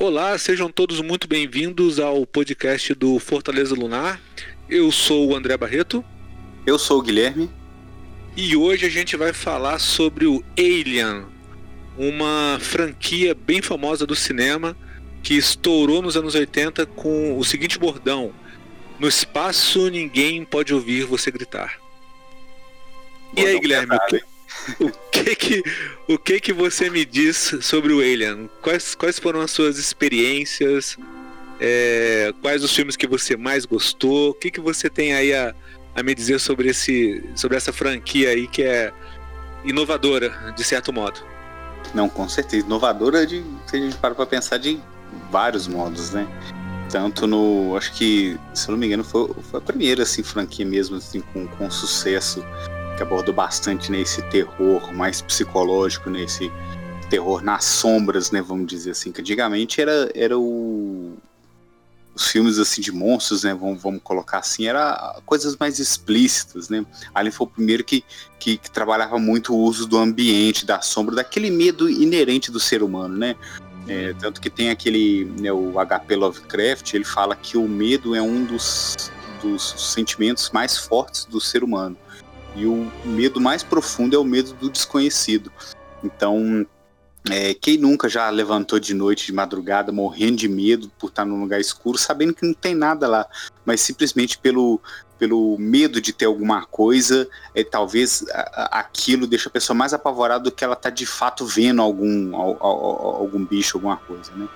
Olá, sejam todos muito bem-vindos ao podcast do Fortaleza Lunar. Eu sou o André Barreto. Eu sou o Guilherme. E hoje a gente vai falar sobre o Alien, uma franquia bem famosa do cinema que estourou nos anos 80 com o seguinte bordão: No espaço ninguém pode ouvir você gritar. e aí, Guilherme, o que, o que que o que que você me diz sobre o Alien? Quais, quais foram as suas experiências? É, quais os filmes que você mais gostou? O que que você tem aí a, a me dizer sobre esse sobre essa franquia aí que é inovadora de certo modo? Não, com certeza inovadora de se a gente para para pensar de vários modos, né? Tanto no, acho que, se eu não me engano, foi, foi a primeira assim franquia mesmo assim com, com sucesso que abordou bastante nesse terror mais psicológico, nesse terror nas sombras, né, vamos dizer assim, que antigamente era, era o os filmes assim de monstros, né, vamos, vamos colocar assim, era coisas mais explícitas, né? Alien foi o primeiro que, que, que, trabalhava muito o uso do ambiente, da sombra, daquele medo inerente do ser humano, né? É, tanto que tem aquele, né, o HP Lovecraft, ele fala que o medo é um dos, dos sentimentos mais fortes do ser humano. E o medo mais profundo é o medo do desconhecido. Então, é, quem nunca já levantou de noite, de madrugada, morrendo de medo por estar num lugar escuro, sabendo que não tem nada lá, mas simplesmente pelo, pelo medo de ter alguma coisa, é, talvez aquilo deixa a pessoa mais apavorada do que ela está de fato vendo algum, algum bicho, alguma coisa, né?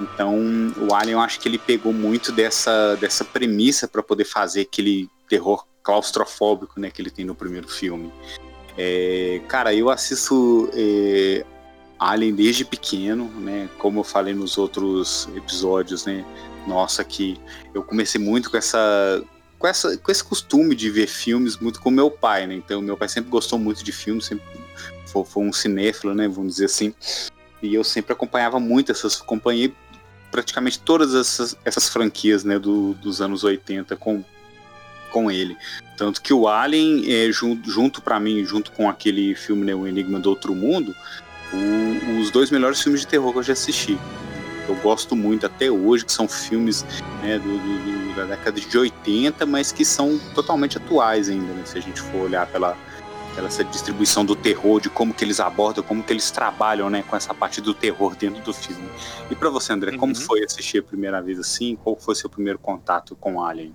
Então, o Alien, eu acho que ele pegou muito dessa, dessa premissa para poder fazer aquele terror claustrofóbico né, que ele tem no primeiro filme. É, cara, eu assisto é, Alien desde pequeno, né? Como eu falei nos outros episódios, né? Nossa, que eu comecei muito com essa com, essa, com esse costume de ver filmes muito com meu pai, né? Então, meu pai sempre gostou muito de filmes, sempre foi, foi um cinéfilo, né? Vamos dizer assim. E eu sempre acompanhava muito essas, acompanhei praticamente todas essas, essas franquias, né? Do, dos anos 80 com com ele. Tanto que o Alien, é, junto, junto para mim, junto com aquele filme, né, O Enigma do Outro Mundo, o, os dois melhores filmes de terror que eu já assisti. Eu gosto muito até hoje, que são filmes né, do, do, da década de 80, mas que são totalmente atuais ainda, né, se a gente for olhar pela, pela essa distribuição do terror, de como que eles abordam, como que eles trabalham né, com essa parte do terror dentro do filme. E para você, André, uhum. como foi assistir a primeira vez assim? Qual foi seu primeiro contato com Alien?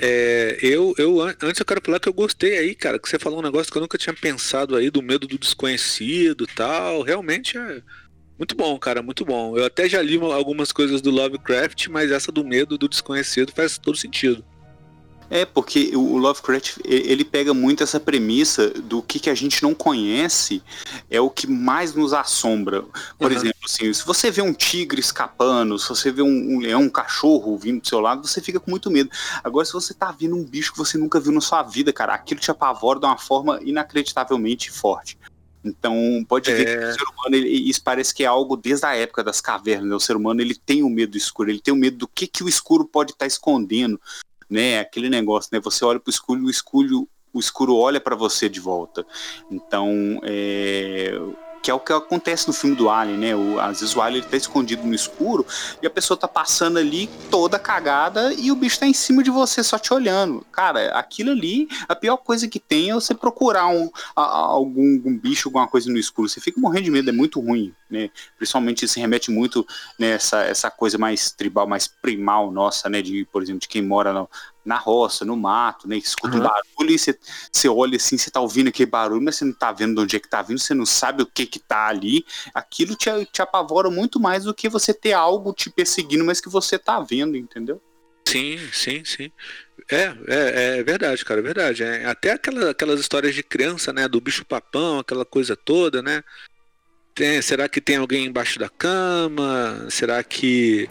É, eu, eu antes eu quero falar que eu gostei aí, cara, que você falou um negócio que eu nunca tinha pensado aí do medo do desconhecido, tal. Realmente é muito bom, cara, muito bom. Eu até já li algumas coisas do Lovecraft, mas essa do medo do desconhecido faz todo sentido. É, porque o Lovecraft, ele pega muito essa premissa do que, que a gente não conhece é o que mais nos assombra. Por uhum. exemplo, assim, se você vê um tigre escapando, se você vê um, um, leão, um cachorro vindo do seu lado, você fica com muito medo. Agora, se você tá vendo um bicho que você nunca viu na sua vida, cara, aquilo te apavora de uma forma inacreditavelmente forte. Então, pode ver é... que o ser humano, ele, isso parece que é algo desde a época das cavernas. Né? O ser humano, ele tem o medo do escuro, ele tem o medo do que, que o escuro pode estar tá escondendo, né? Aquele negócio, né? Você olha para o escuro, o escuro, o escuro olha para você de volta. Então, é, que é o que acontece no filme do Alien, né? O, às vezes o Alien está escondido no escuro e a pessoa tá passando ali toda cagada e o bicho tá em cima de você só te olhando. Cara, aquilo ali, a pior coisa que tem é você procurar um, a, algum, algum, bicho, alguma coisa no escuro. Você fica morrendo de medo, é muito ruim, né? Principalmente se remete muito nessa né, essa coisa mais tribal, mais primal nossa, né? De, por exemplo, de quem mora no, na roça, no mato, né? Escuta uhum. um barulho e você, você olha assim, você tá ouvindo aquele barulho, mas você não tá vendo de onde é que tá vindo, você não sabe o que que tá ali. Aquilo te, te apavora muito mais do que você ter algo te perseguindo, mas que você tá vendo, entendeu? Sim, sim, sim. É, é, é verdade, cara, é verdade. É, até aquela, aquelas histórias de criança, né? Do bicho papão, aquela coisa toda, né? Tem, será que tem alguém embaixo da cama? Será que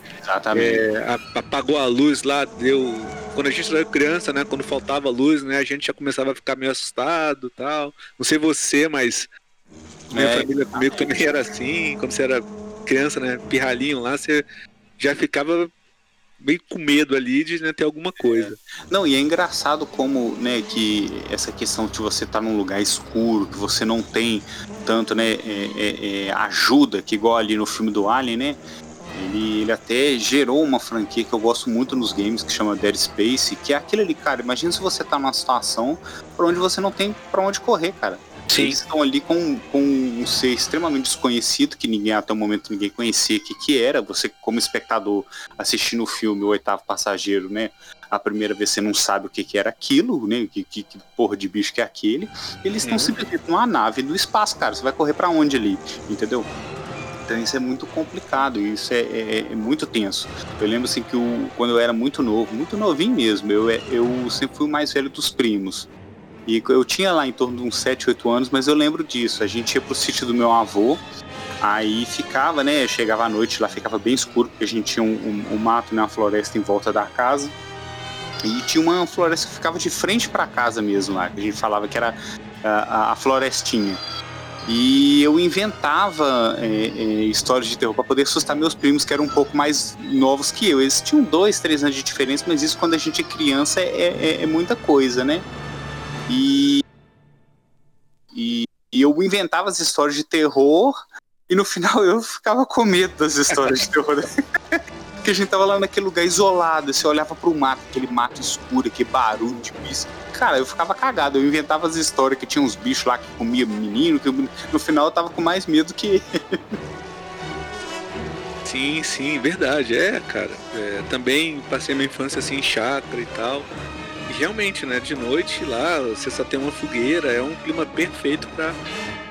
é, apagou a luz lá? Deu. Quando a gente era criança, né? Quando faltava luz, né? A gente já começava a ficar meio assustado tal. Não sei você, mas minha é, família comigo também era assim. Quando você era criança, né? Pirralhinho lá, você já ficava meio com medo ali de né, ter alguma coisa. É. Não, e é engraçado como, né, que essa questão de você estar tá num lugar escuro, que você não tem tanto, né, é, é, é, ajuda, que igual ali no filme do Alien, né, Ele, ele até gerou uma franquia que eu gosto muito nos games que chama Dead Space, que é aquele ali, cara. Imagina se você tá numa situação por onde você não tem para onde correr, cara. Sim. Eles estão ali com, com um ser extremamente desconhecido, que ninguém até o momento ninguém conhecia o que, que era. Você, como espectador, assistindo o filme O Oitavo Passageiro, né? A primeira vez você não sabe o que, que era aquilo, né? Que, que, que porra de bicho que é aquele. Eles estão uhum. simplesmente numa nave no espaço, cara. Você vai correr para onde ali? Entendeu? Então isso é muito complicado, isso é, é, é, muito tenso. Eu lembro assim que o, quando eu era muito novo, muito novinho mesmo, eu, eu sempre fui o mais velho dos primos. E eu tinha lá em torno de uns 7, 8 anos, mas eu lembro disso. A gente ia pro sítio do meu avô, aí ficava, né? Chegava à noite, lá ficava bem escuro, porque a gente tinha um, um, um mato, né, uma floresta em volta da casa. E tinha uma floresta que ficava de frente para casa mesmo lá, que a gente falava que era a, a, florestinha. E eu inventava é, é, histórias de terror para poder assustar meus primos, que eram um pouco mais novos que eu. Eles tinham dois, três anos de diferença, mas isso quando a gente é criança é, é, é muita coisa, né? E, e, e, eu inventava as histórias de terror e no final eu ficava com medo das histórias de terror. Porque a gente tava lá naquele lugar isolado, você olhava pro mato, aquele mato escuro, aquele barulho de bicho. Cara, eu ficava cagado, eu inventava as histórias que tinha uns bichos lá que comiam menino, que no final eu tava com mais medo que Sim, sim, verdade. É, cara. É, também passei minha infância assim em chácara e tal realmente, né, de noite lá, você só tem uma fogueira, é um clima perfeito para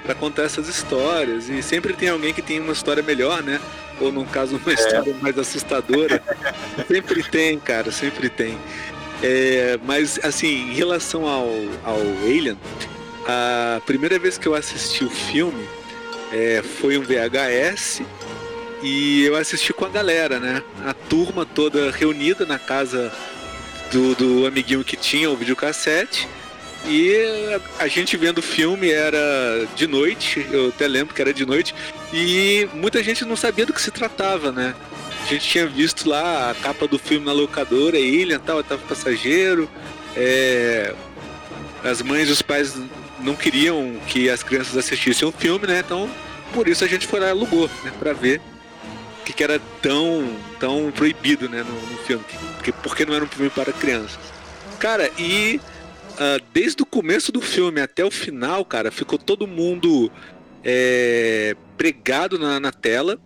para contar essas histórias. E sempre tem alguém que tem uma história melhor, né? Ou no caso uma é. história mais assustadora. sempre tem, cara, sempre tem. É, mas assim, em relação ao, ao Alien, a primeira vez que eu assisti o filme é, foi um VHS e eu assisti com a galera, né? A turma toda reunida na casa do, do amiguinho que tinha o videocassete. E a gente vendo o filme era de noite, eu até lembro que era de noite, e muita gente não sabia do que se tratava, né? A gente tinha visto lá a capa do filme na locadora, Ilha tal, estava passageiro. É... As mães e os pais não queriam que as crianças assistissem o filme, né? Então, por isso a gente foi lá e alugou, né? Pra ver que, que era tão, tão proibido né, no, no filme. Porque, porque não era um filme para crianças. Cara, e uh, desde o começo do filme até o final, cara, ficou todo mundo é, pregado na, na tela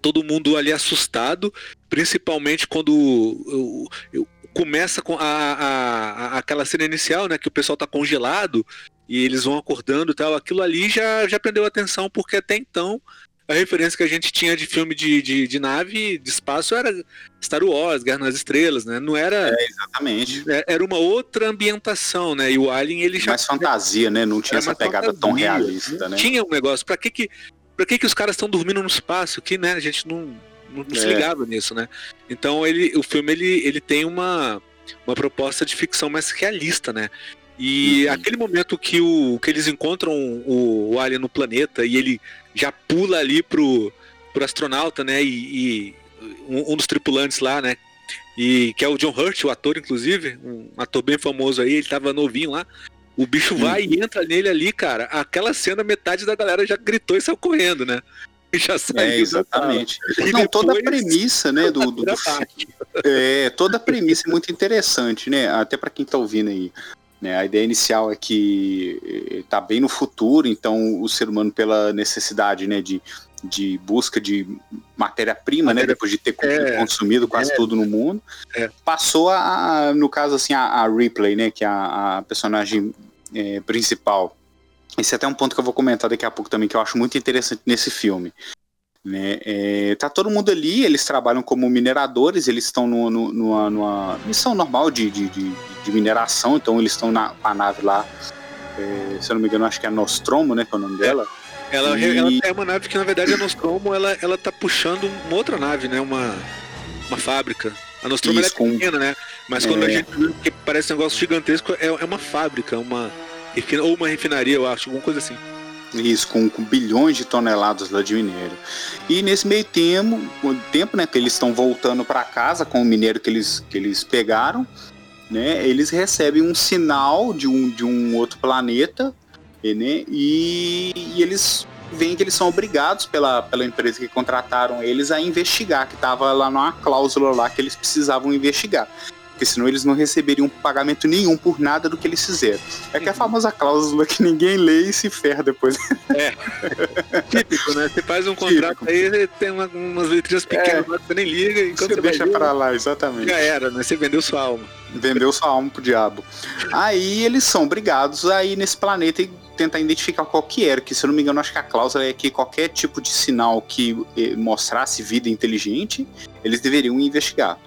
todo mundo ali assustado, principalmente quando eu, eu, começa com a, a, a, aquela cena inicial, né, que o pessoal tá congelado e eles vão acordando e tal. Aquilo ali já, já prendeu atenção, porque até então a referência que a gente tinha de filme de, de, de, nave, de espaço, era Star Wars, Guerra nas Estrelas, né? Não era. É, exatamente. É, era uma outra ambientação, né? E o Alien, ele já. Mais fantasia, né? Não tinha essa pegada fantasia, tão realista, né? Tinha um negócio. Pra que que, pra que, que os caras estão dormindo no espaço? Que, né? A gente não, não, não é. se ligava nisso, né? Então, ele, o filme, ele, ele tem uma, uma proposta de ficção mais realista, né? E uhum. aquele momento que, o, que eles encontram o, o Alien no planeta e ele já pula ali pro, pro astronauta, né? E, e um, um, dos tripulantes lá, né? E que é o John Hurt, o ator, inclusive, um ator bem famoso aí, ele tava novinho lá. O bicho vai e entra nele ali, cara. Aquela cena, metade da galera já gritou e saiu correndo, né? já saiu. É, exatamente. Não, toda a premissa, né, do, do, do é, toda a premissa é muito interessante, né? Até para quem tá ouvindo aí. Né? A ideia inicial é que está eh, bem no futuro, então o ser humano, pela necessidade né, de, de busca de matéria-prima, né, depois de ter é, consumido quase é, tudo no mundo, é. passou a, no caso assim, a, a Ripley, né, que é a, a personagem é, principal. Esse é até um ponto que eu vou comentar daqui a pouco também, que eu acho muito interessante nesse filme. Né? É, tá todo mundo ali, eles trabalham como mineradores, eles estão no, no, numa, numa, missão normal de, de, de, de mineração, então eles estão na a nave lá, é, se eu não me engano, acho que é a Nostromo, né, que é o nome dela. Ela, e... ela é uma nave que na verdade a Nostromo ela, ela tá puxando uma outra nave, né, uma, uma fábrica. A Nostromo Isso, é com... pequena, né, mas quando é... a gente vê que parece um negócio gigantesco, é, é uma fábrica, uma, ou uma refinaria, eu acho, alguma coisa assim. Isso, com, com, bilhões de toneladas lá de minério. E nesse meio tempo, tempo né, que eles estão voltando para casa com o minério que eles, que eles pegaram, né, eles recebem um sinal de um, de um outro planeta, né, e, e eles vem que eles são obrigados pela, pela empresa que contrataram eles a investigar, que tava lá numa cláusula lá que eles precisavam investigar porque senão eles não receberiam pagamento nenhum por nada do que eles fizeram. É que é a uhum. famosa cláusula que ninguém lê e se ferra depois. É. Típico, né? Você faz um contrato Típico. aí, tem uma, umas letrinhas pequenas é. você nem liga, enquanto você, você deixa vai pra lá, exatamente. Já era, né? Você vendeu sua alma. Vendeu sua alma pro diabo. Aí eles são obrigados a ir nesse planeta e tentar identificar qual que era, que se eu não me engano, acho que a cláusula é que qualquer tipo de sinal que eh, mostrasse vida inteligente, eles deveriam investigar.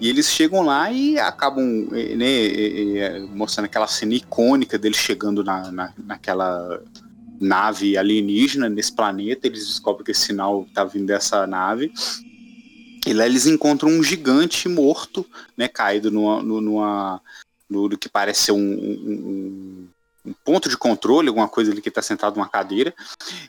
E eles chegam lá e acabam eh, né, eh, eh, mostrando aquela cena icônica deles chegando na, na, naquela nave alienígena nesse planeta. Eles descobrem que esse sinal está vindo dessa nave. E lá eles encontram um gigante morto, né, caído numa, numa, no, no que parece ser um, um, um ponto de controle, alguma coisa ali que está sentado numa cadeira.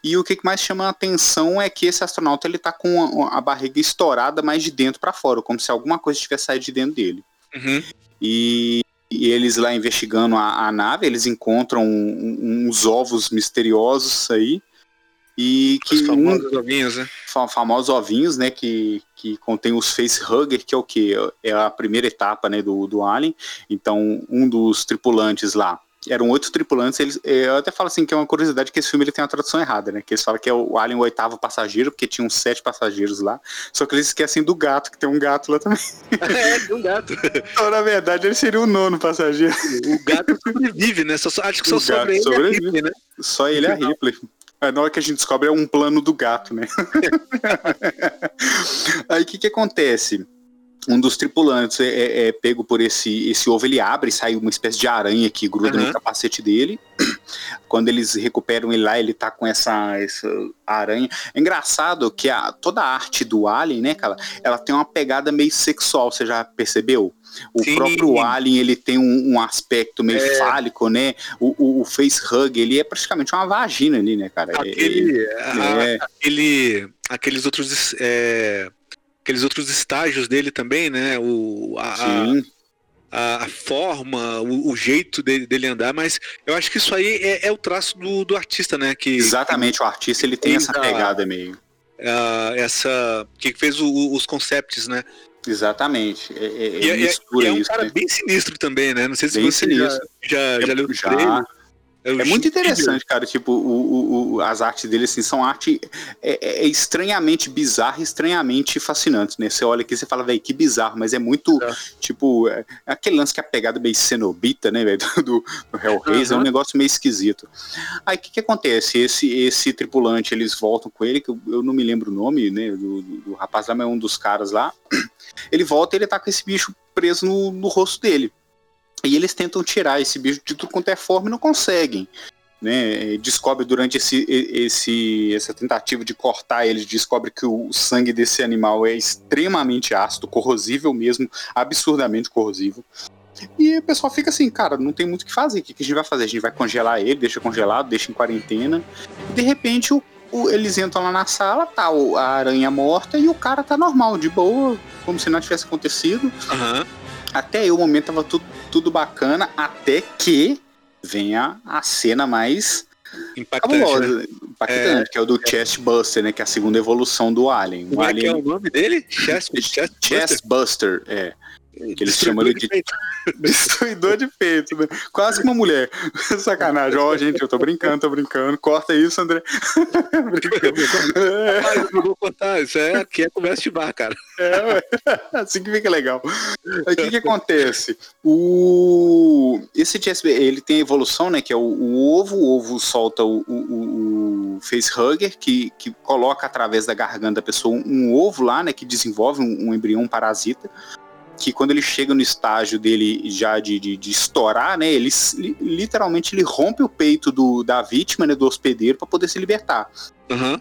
E o que mais chama a atenção é que esse astronauta ele tá com a, a barriga estourada mais de dentro para fora, como se alguma coisa tivesse saído de dentro dele. Uhum. E, e, eles lá investigando a, a nave, eles encontram um, uns ovos misteriosos aí. E que os famosos um, ovinhos, né? Famosos ovinhos, né? Que, que contém os facehugger, que é o que? É a primeira etapa né, do, do Alien. Então, um dos tripulantes lá eram oito tripulantes. Eles, eu até falo assim que é uma curiosidade que esse filme ele tem uma tradução errada, né? Que eles falam que é o Alien o oitavo passageiro, porque tinham sete passageiros lá. Só que eles esquecem do gato, que tem um gato lá também. É, tem um gato. Então, na verdade, ele seria o nono passageiro. O gato sobrevive, né? Só, acho que só sobre ele sobrevive. Ripley, né? Só ele é a Ripley. Na hora que a gente descobre é um plano do gato, né? Aí o que que acontece? Um dos tripulantes é, é, é, pego por esse, esse ovo, ele abre e sai uma espécie de aranha que gruda uhum. no capacete dele. Quando eles recuperam ele lá, ele tá com essa, essa aranha. É engraçado que a, toda a arte do Alien, né, cara, ela tem uma pegada meio sexual, você já percebeu? O Sim. próprio Alien, ele tem um, um aspecto meio é. fálico, né? O, o, o, face hug, ele é praticamente uma vagina ali, né, cara? Aquele, a, é. aquele aqueles outros é, aqueles outros estágios dele também, né? O, a, a, a, forma, o, o jeito dele, dele, andar, mas eu acho que isso aí é, é o traço do, do, artista, né? Que, Exatamente, que, o artista ele tem essa pegada meio. Uh, essa que fez o, os concepts, né? Exatamente. É, é, é, é, é um isso, cara né? bem sinistro também, né? Não sei se bem você sinistro. já, já, já leu já. É, é muito interessante, cara. Tipo, o, o, as artes dele, assim, são arte é, é, é estranhamente bizarra, estranhamente fascinante, né? Você olha aqui e você fala, velho, que bizarro, mas é muito, é. tipo, é, aquele lance que é a pegada meio cenobita, né, velho, do, do Hellraiser, uhum. é um negócio meio esquisito. Aí o que, que acontece? Esse, esse tripulante, eles voltam com ele, que eu, eu não me lembro o nome, né, do, do, do rapaz lá, mas é um dos caras lá. Ele volta e ele tá com esse bicho preso no, no rosto dele. E eles tentam tirar esse bicho de tudo quanto é forma e não conseguem. Né, descobre durante esse, esse, essa tentativa de cortar ele, descobre que o sangue desse animal é extremamente ácido, corrosível mesmo, absurdamente corrosivo. E o pessoal fica assim, cara, não tem muito o que fazer. O que a gente vai fazer? A gente vai congelar ele, deixa congelado, deixa em quarentena. De repente o, o, eles entram lá na sala, tá a aranha morta e o cara tá normal, de boa, como se nada tivesse acontecido. Uhum. Até aí o momento tava tudo, tudo bacana, até que venha a cena mais impactante, né? impactante é, que é o do é. Chest Buster, né? Que é a segunda evolução do Alien. Como o é Alien... que é o nome dele? Chest, Chest, Chest Buster, é. Que eles chamam ele de, de destruidor de peito, né? Quase uma mulher. Sacanagem. Ó, oh, gente, eu tô brincando, tô brincando. Corta isso, André. é. eu não vou contar. Isso é, aqui é conversa de bar, cara. É, assim que fica legal. Aí o que que acontece? O... Esse TSB, ele tem a evolução, né? Que é o, o ovo. O ovo solta o, o, o facehugger, que, que coloca através da garganta da pessoa um, um ovo lá, né? Que desenvolve um, um embrião um parasita que quando ele chega no estágio dele já de, de, de estourar, né, ele literalmente ele rompe o peito do, da vítima, né, do hospedeiro, para poder se libertar. Uhum.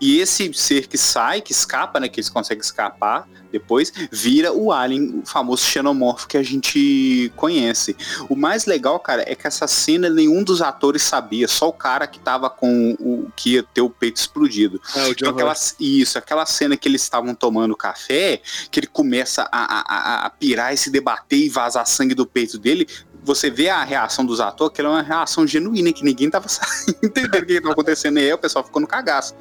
E esse ser que sai, que escapa, né, que eles conseguem escapar depois, vira o alien, o famoso xenomorfo que a gente conhece. O mais legal, cara, é que essa cena nenhum dos atores sabia, só o cara que tava com o que ia ter o peito explodido. É, o então, aquela, isso, aquela cena que eles estavam tomando café, que ele começa a, a, a pirar e se debater e vazar sangue do peito dele, você vê a reação dos atores, que ela é uma reação genuína, que ninguém tava entendendo o que estava acontecendo. E aí o pessoal ficou no cagaço.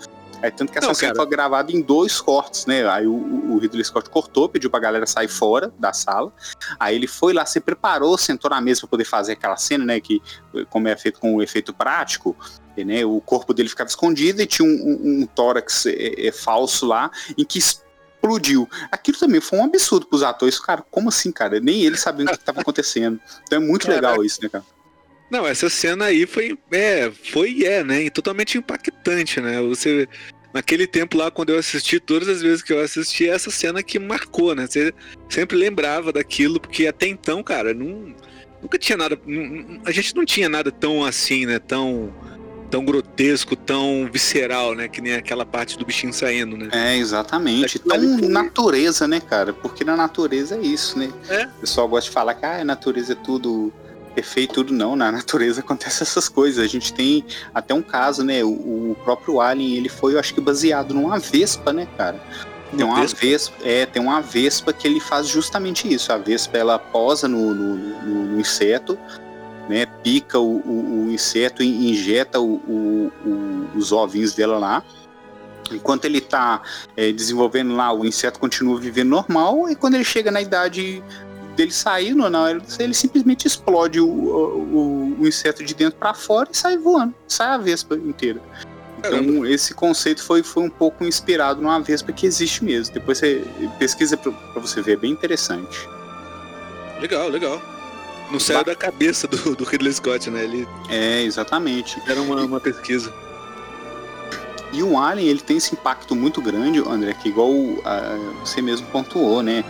É, tanto que essa não, cena cara. foi gravada em dois cortes, né? Aí o, o, Ridley Scott cortou, pediu pra galera sair fora da sala. Aí ele foi lá, se preparou, sentou na mesa pra poder fazer aquela cena, né? Que, como é feito com o efeito prático, né? O corpo dele ficava escondido e tinha um, um, um tórax é, é, falso lá, em que explodiu. Aquilo também foi um absurdo pros atores. Cara, como assim, cara? Nem eles sabiam o que estava acontecendo. Então é muito Caraca. legal isso, né, cara? Não, essa cena aí foi, é, foi é, né? Totalmente impactante, né? Você naquele tempo lá, quando eu assisti, todas as vezes que eu assisti, essa cena que marcou, né? Você sempre lembrava daquilo, porque até então, cara, não, nunca tinha nada. A gente não tinha nada tão assim, né? Tão tão grotesco, tão visceral, né? Que nem aquela parte do bichinho saindo, né? É, exatamente. Tão natureza, né, cara? Porque na natureza é isso, né? É. O pessoal gosta de falar que ah, a natureza é tudo perfeito, tudo não. Na natureza acontece essas coisas. A gente tem até um caso, né? O, o próprio Alien, ele foi, eu acho que baseado numa vespa, né, cara? Tem uma vespa? vespa? é, tem uma vespa que ele faz justamente isso. A vespa ela posa no, no, no, no inseto, né, pica o, o, o inseto e injeta os ovinhos dela lá. Enquanto ele está é, desenvolvendo lá, o inseto continua vivendo normal, e quando ele chega na idade dele sair, não, não ele simplesmente explode o, o, o inseto de dentro para fora e sai voando, sai a vespa inteira. Então Caramba. esse conceito foi, foi um pouco inspirado numa vespa que existe mesmo. Depois você pesquisa para você ver, é bem interessante. Legal, legal não saiu da cabeça do, do Ridley Scott, né? Ele é, exatamente. Era uma, uma pesquisa. E o Alien, ele tem esse impacto muito grande, André, que igual uh, você mesmo pontuou, né?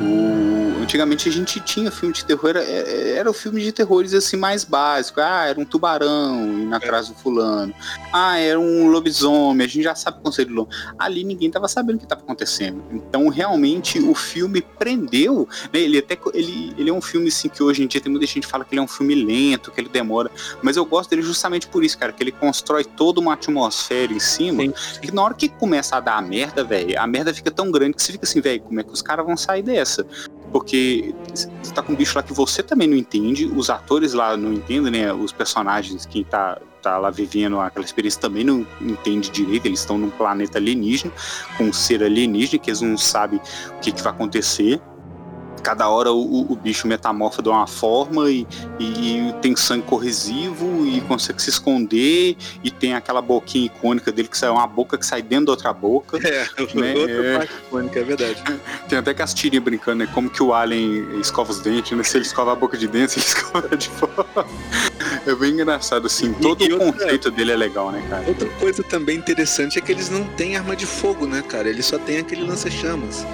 O... Antigamente a gente tinha filme de terror, era, era o filme de terrores assim mais básico. Ah, era um tubarão indo atrás do fulano. Ah, era um lobisomem, a gente já sabe o conceito do lobisomem. Ali ninguém tava sabendo o que estava acontecendo. Então realmente o filme prendeu, né? Ele até ele, ele é um filme assim que hoje em dia tem muita gente que fala que ele é um filme lento, que ele demora, mas eu gosto dele justamente por isso, cara, que ele constrói toda uma atmosfera em cima, Sim. que na hora que começa a dar a merda, velho, a merda fica tão grande que você fica assim, velho, como é que os caras vão sair dessa? Essa. Porque você tá com um bicho lá que você também não entende, os atores lá não entendem, né? Os personagens, quem tá, tá lá vivendo aquela experiência também não entende direito, eles estão num planeta alienígena, com um ser alienígena, que eles não sabem o que, que vai acontecer cada hora o, o bicho metamorfa de uma forma e, e, tem sangue corrosivo e consegue se esconder e tem aquela boquinha icônica dele que sai uma boca que sai dentro da outra boca. É, né? outra é. parte icônica, é verdade. Tem até as tirinhas brincando, né? Como que o Alien escova os dentes, né? Se ele escova a boca de dentro, ele escova de fora. É bem engraçado, assim. Todo e, e o outra, conceito dele é legal, né, cara? Outra coisa também interessante é que eles não têm arma de fogo, né, cara? Eles só têm aquele lança-chamas.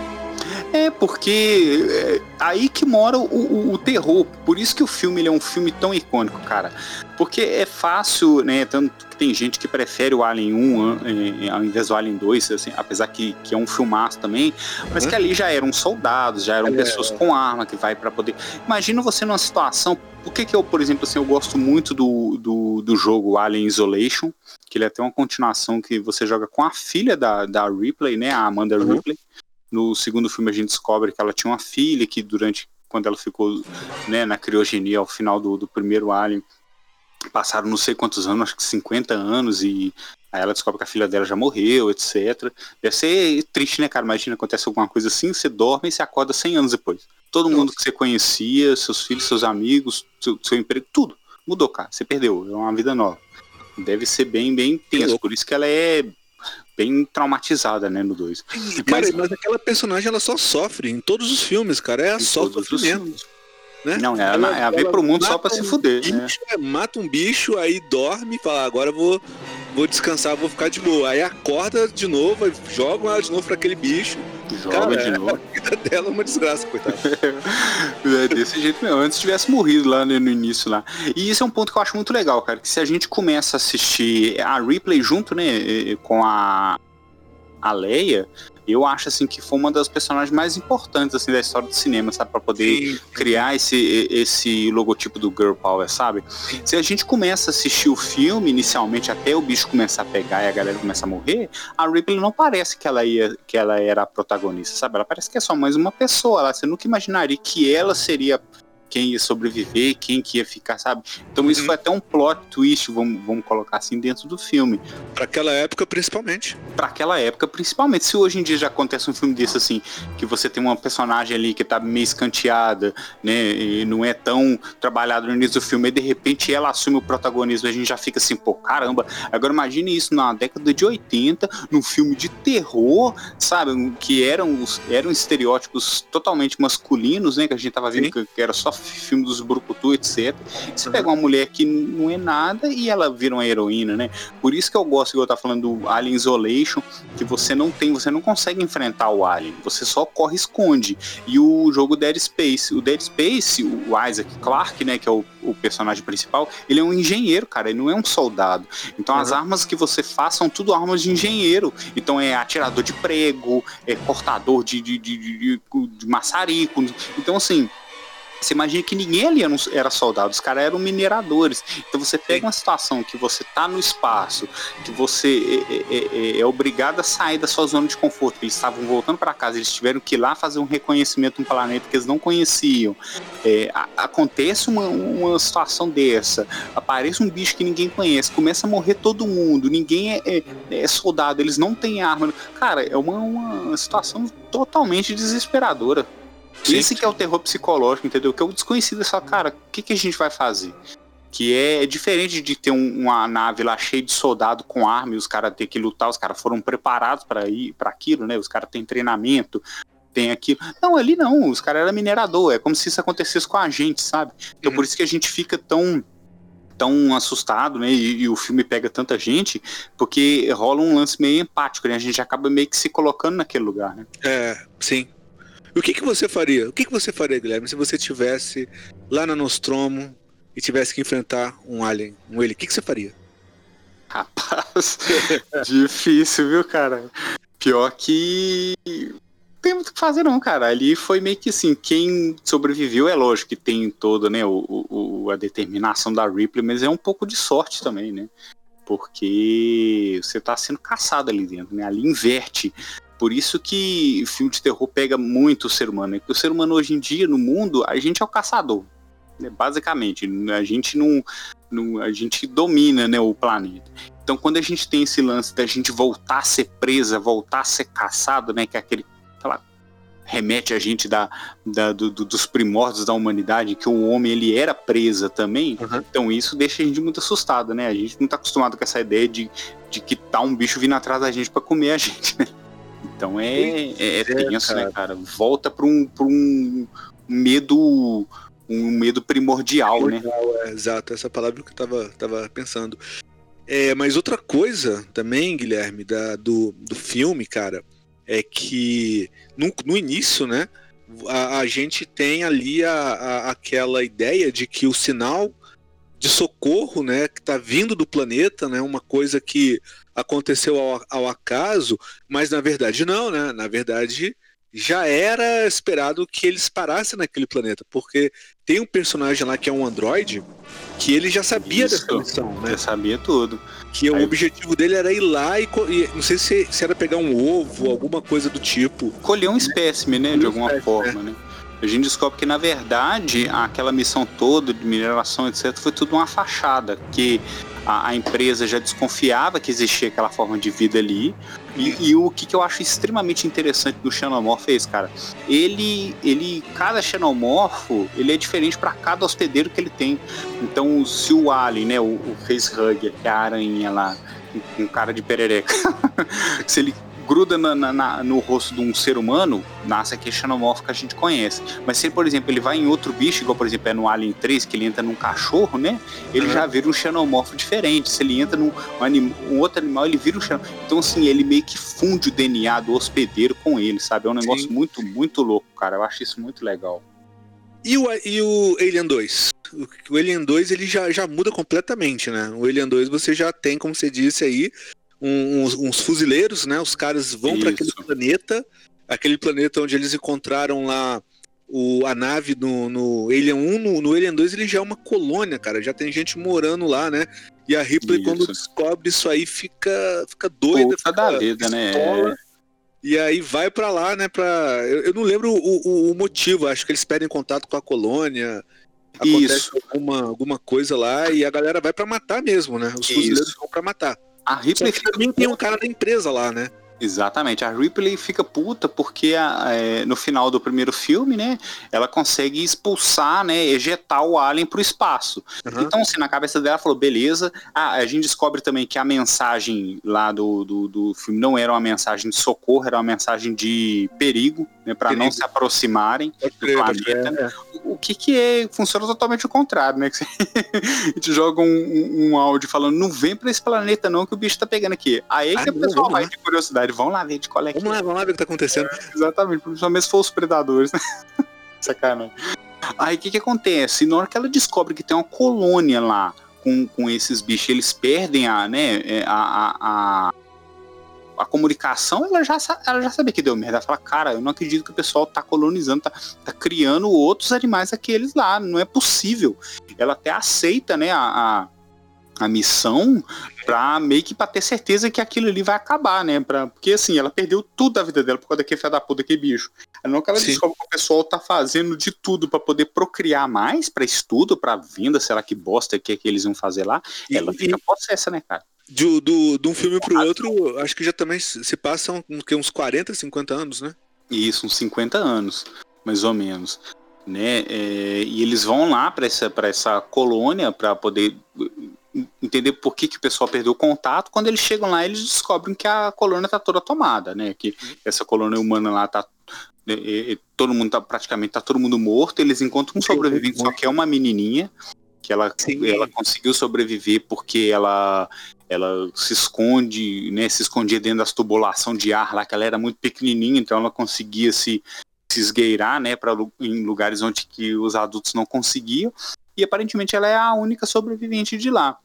É, porque é aí que mora o, o, o, terror. Por isso que o filme é um filme tão icônico, cara. Porque é fácil, né? Tanto que tem gente que prefere o Alien 1 é, é, ao invés do Alien 2, assim, apesar que, que é um filmaço também, mas uhum. que ali já eram soldados, já eram é, pessoas com arma que vai para poder. Imagina você numa situação. Por que, que eu, por exemplo, assim, eu gosto muito do, do, do jogo Alien Isolation, que ele é até uma continuação que você joga com a filha da, da Ripley, né? A Amanda uhum. Ripley. No segundo filme a gente descobre que ela tinha uma filha que durante quando ela ficou né, na criogenia ao final do, do primeiro Alien passaram não sei quantos anos, acho que 50 anos e aí ela descobre que a filha dela já morreu, etc. Deve ser triste, né, cara? Imagina acontece alguma coisa assim, você dorme e você acorda 100 anos depois. Todo Nossa. mundo que você conhecia, seus filhos, seus amigos, seu, seu emprego, tudo mudou, cara. Você perdeu, é uma vida nova. Deve ser bem, bem tenso. Por isso que ela é bem traumatizada, né, no 2. Mas, mas aquela personagem ela só sofre em todos os filmes, cara. É só sofrimento. Né? Não, ela, ela, ela veio pro mundo só pra um se fuder. Bicho, né? Mata um bicho, aí dorme e fala, agora eu vou, vou descansar, vou ficar de boa. Aí acorda de novo, joga ela de novo pra aquele bicho. Joga Cara, de novo. A vida dela é uma desgraça, coitado. é desse jeito mesmo. Antes tivesse morrido lá no, no início lá. E isso é um ponto que eu acho muito legal, cara. Que se a gente começa a assistir a replay junto, né, com a, a Leia, eu acho assim que foi uma das personagens mais importantes assim da história do cinema, sabe, para poder Sim. criar esse esse logotipo do girl power, sabe? Se a gente começa a assistir o filme inicialmente até o bicho começar a pegar e a galera começa a morrer, a Ripley não parece que ela ia que ela era a protagonista, sabe? Ela parece que é só mais uma pessoa lá, você nunca imaginaria que ela seria quem ia sobreviver, quem que ia ficar, sabe? Então isso uhum. foi até um plot twist, vamos, vamos colocar assim, dentro do filme. Para aquela época, principalmente. Para aquela época, principalmente. Se hoje em dia já acontece um filme desse assim, que você tem uma personagem ali que tá meio escanteada, né, e não é tão trabalhado no início do filme, e de repente ela assume o protagonismo, a gente já fica assim, pô, caramba. Agora imagine isso na década de 80, num filme de terror, sabe, que eram, eram estereótipos totalmente masculinos, né, que a gente tava vendo que, que, era só filme dos brucutu, etc. Você uhum. pega uma mulher que não é nada e ela vira uma heroína, né? Por isso que eu gosto, que eu tá falando do Alien Isolation, que você não tem, você não consegue enfrentar o Alien, você só corre e esconde. E o jogo Dead Space, o Dead Space, o Isaac Clarke, né, que é o, o personagem principal, ele é um engenheiro, cara, ele não é um soldado. Então uhum. as armas que você faz são tudo armas de engenheiro. Então é atirador de prego, é cortador de, de, de, de, de maçarico. Então, assim, você imagina que ninguém ali era soldado, os caras eram mineradores. Então você pega uma situação que você tá no espaço, que você é, é, é, é obrigado a sair da sua zona de conforto. Eles estavam voltando para casa, eles tiveram que ir lá fazer um reconhecimento de um planeta que eles não conheciam. É, a, acontece uma, uma situação dessa, aparece um bicho que ninguém conhece, começa a morrer todo mundo, ninguém é, é, é soldado, eles não têm arma. Cara, é uma, uma situação totalmente desesperadora. Sim. Esse que é o terror psicológico, entendeu? Que é o desconhecido, só, cara, o que, que a gente vai fazer? Que é, é diferente de ter um, uma nave lá cheia de soldado com arma e os caras ter que lutar, os caras foram preparados para ir para aquilo, né? Os caras têm treinamento, tem aquilo. Não, ali não, os caras eram minerador, é como se isso acontecesse com a gente, sabe? Então uhum. por isso que a gente fica tão tão assustado, né? E, e, o filme pega tanta gente, porque rola um lance meio empático, né? A gente acaba meio que se colocando naquele lugar, né? É, sim. O que, que você faria? O que, que você faria, Guilherme, se você tivesse lá na Nostromo e tivesse que enfrentar um alien, um ele? O que, que você faria? Rapaz, difícil, viu, cara? Pior que tem muito o que fazer não, cara. Ali foi meio que assim, quem sobreviveu é lógico que tem toda, né, o, o, a determinação da Ripley, mas é um pouco de sorte também, né? Porque você tá sendo caçado ali dentro, né? Ali inverte por isso que filme de terror pega muito o ser humano. Né? Porque o ser humano hoje em dia, no mundo, a gente é o caçador. Né? Basicamente, a gente não, não. A gente domina né, o planeta. Então quando a gente tem esse lance da gente voltar a ser presa, voltar a ser caçado, né? Que é aquele. Lá, remete a gente da, da do, do, dos primórdios da humanidade, que o homem ele era presa também. Uhum. Então isso deixa a gente muito assustado, né? A gente não está acostumado com essa ideia de, de que tá um bicho vindo atrás da gente para comer a gente, né? Então é, é, é tenso, né, cara? Volta para um, pra um medo um medo primordial, né? primordial né? É, exato, essa palavra que eu tava, tava pensando. É, mas outra coisa também, Guilherme, da, do, do filme, cara, é que no, no início, né, a, a gente tem ali a, a, aquela ideia de que o sinal de socorro, né, que está vindo do planeta, né, uma coisa que aconteceu ao, ao, acaso, mas na verdade não, né? Na verdade já era esperado que eles parassem naquele planeta, porque tem um personagem lá que é um androide que ele já sabia Isso, dessa missão, né? Já sabia tudo. Que Aí... o objetivo dele era ir lá e, e não sei se, se, era pegar um ovo, alguma coisa do tipo. Colher um espécime, né? de alguma forma, é. né? A gente descobre que, na verdade, aquela missão toda de mineração, etc., foi tudo uma fachada, que a, a empresa já desconfiava que existia aquela forma de vida ali. E, e o que, que, eu acho extremamente interessante do xenomorfo é esse, cara. Ele, ele, cada xenomorfo, ele é diferente para cada hospedeiro que ele tem. Então, se o Alien, né, o, o Facehugger, que é a aranha lá, com cara de perereca, se ele gruda na, na, no rosto de um ser humano, nasce aquele xenomorfo que a gente conhece. Mas se, por exemplo, ele vai em outro bicho, igual, por exemplo, é no Alien 3, que ele entra num cachorro, né? Ele uhum. já vira um xenomorfo diferente. Se ele entra num um, um outro animal, ele vira um xenomorfo. Então, assim, ele meio que funde o DNA do hospedeiro com ele, sabe? É um negócio Sim. muito, muito louco, cara. Eu acho isso muito legal. E o, e o Alien 2? O Alien 2 ele já, já muda completamente, né? O Alien 2 você já tem, como você disse aí, uns, uns fuzileiros, né? Os caras vão para aquele planeta, aquele planeta onde eles encontraram lá o, a nave no, no Alien 1, no, no, Alien 2 ele já é uma colônia, cara. Já tem gente morando lá, né? E a Ripley, isso. quando descobre isso aí, fica, fica doida. Fica da vida, né? E aí vai para lá, né? Pra... Eu, eu não lembro o, o, o, motivo, acho que eles pedem contato com a colônia. acontece Isso. Alguma, alguma coisa lá e a galera vai para matar mesmo, né? Os fuzileiros vão pra matar. A Ripley que também tem um cara da empresa lá, né? Exatamente. A Ripley fica puta porque a, é, no final do primeiro filme, né, ela consegue expulsar, né, ejetar o Alien pro espaço. Uhum. Então, assim, na cabeça dela, falou, beleza. Ah, a gente descobre também que a mensagem lá do, do, do filme não era uma mensagem de socorro, era uma mensagem de perigo, né, para não se aproximarem do planeta. O que que é? Funciona totalmente o contrário, né? a gente joga um, um, um, áudio falando, não vem para esse planeta não que o bicho tá pegando aqui. Aí ah, que o pessoal vai de curiosidade. Vamos lá ver de qual é que Vamos lá, vamos lá ver o que tá acontecendo. É, exatamente, principalmente se for os predadores, né? Sacanagem. Aí o que que acontece? Na hora que ela descobre que tem uma colônia lá com, com esses bichos, eles perdem a, né, é, a, a, a, a comunicação, ela já, ela já sabia que deu merda. Ela fala, cara, eu não acredito que o pessoal tá colonizando, tá, tá criando outros animais aqueles lá, não é possível. Ela até aceita, né, a, a a missão pra meio que pra ter certeza que aquilo ali vai acabar, né? Pra, porque assim, ela perdeu tudo da vida dela por causa daquele filho da puta, daquele bicho. Não que ela Sim. descobre que o pessoal tá fazendo de tudo para poder procriar mais, para estudo, para venda, sei lá que bosta que, é que eles vão fazer lá. E, ela fica possessa, né, cara? De, do, de um filme pro outro, acho que já também se passam uns 40, 50 anos, né? Isso, uns 50 anos, mais ou menos. Né? É, e eles vão lá para essa, essa colônia para poder entender por que, que o pessoal perdeu o contato. Quando eles chegam lá, eles descobrem que a colônia está toda tomada, né? Que essa colônia humana lá tá é, é, todo mundo tá praticamente tá todo mundo morto. Eles encontram um sobrevivente, só que é uma menininha que ela, ela conseguiu sobreviver porque ela ela se esconde, né, se escondia dentro das tubulação de ar lá, que ela era muito pequenininha, então ela conseguia se, se esgueirar, né, para em lugares onde que os adultos não conseguiam e aparentemente ela é a única sobrevivente de lá.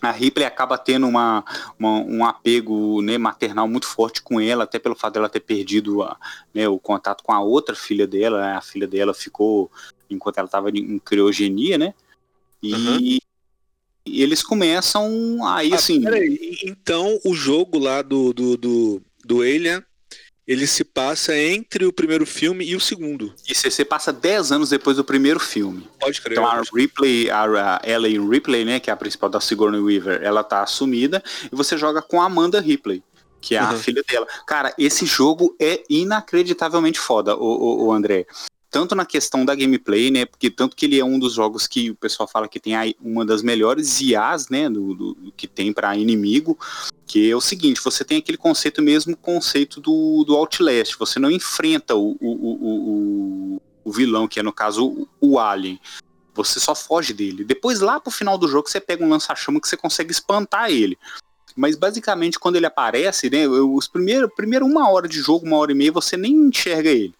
A Ripley acaba tendo uma, uma, um apego né, maternal muito forte com ela, até pelo fato dela ter perdido a, né, o contato com a outra filha dela. Né, a filha dela ficou enquanto ela estava em criogenia, né? E, uhum. E, eles começam aí ah, assim. Peraí. Então o jogo lá do, do, do, do Alien ele se passa entre o primeiro filme e o segundo. E você passa 10 anos depois do primeiro filme. Pode crer. Então a Ripley, a, Ellen Ripley, né, que é a principal da Sigourney Weaver, ela tá assumida e você joga com a Amanda Ripley. Que é a uhum. filha dela. Cara, esse jogo é inacreditavelmente foda, o, o, o André tanto na questão da gameplay, né? Porque tanto que ele é um dos jogos que o pessoal fala que tem uma das melhores IAs, né? Do, do que tem para inimigo. Que é o seguinte, você tem aquele conceito mesmo, conceito do, do Outlast. Você não enfrenta o, o, o, o vilão, que é no caso o, Alien. Você só foge dele. Depois, lá pro final do jogo, você pega um lança-chama que você consegue espantar ele. Mas basicamente, quando ele aparece, né? Os primeiros, primeiro uma hora de jogo, uma hora e meia, você nem enxerga ele.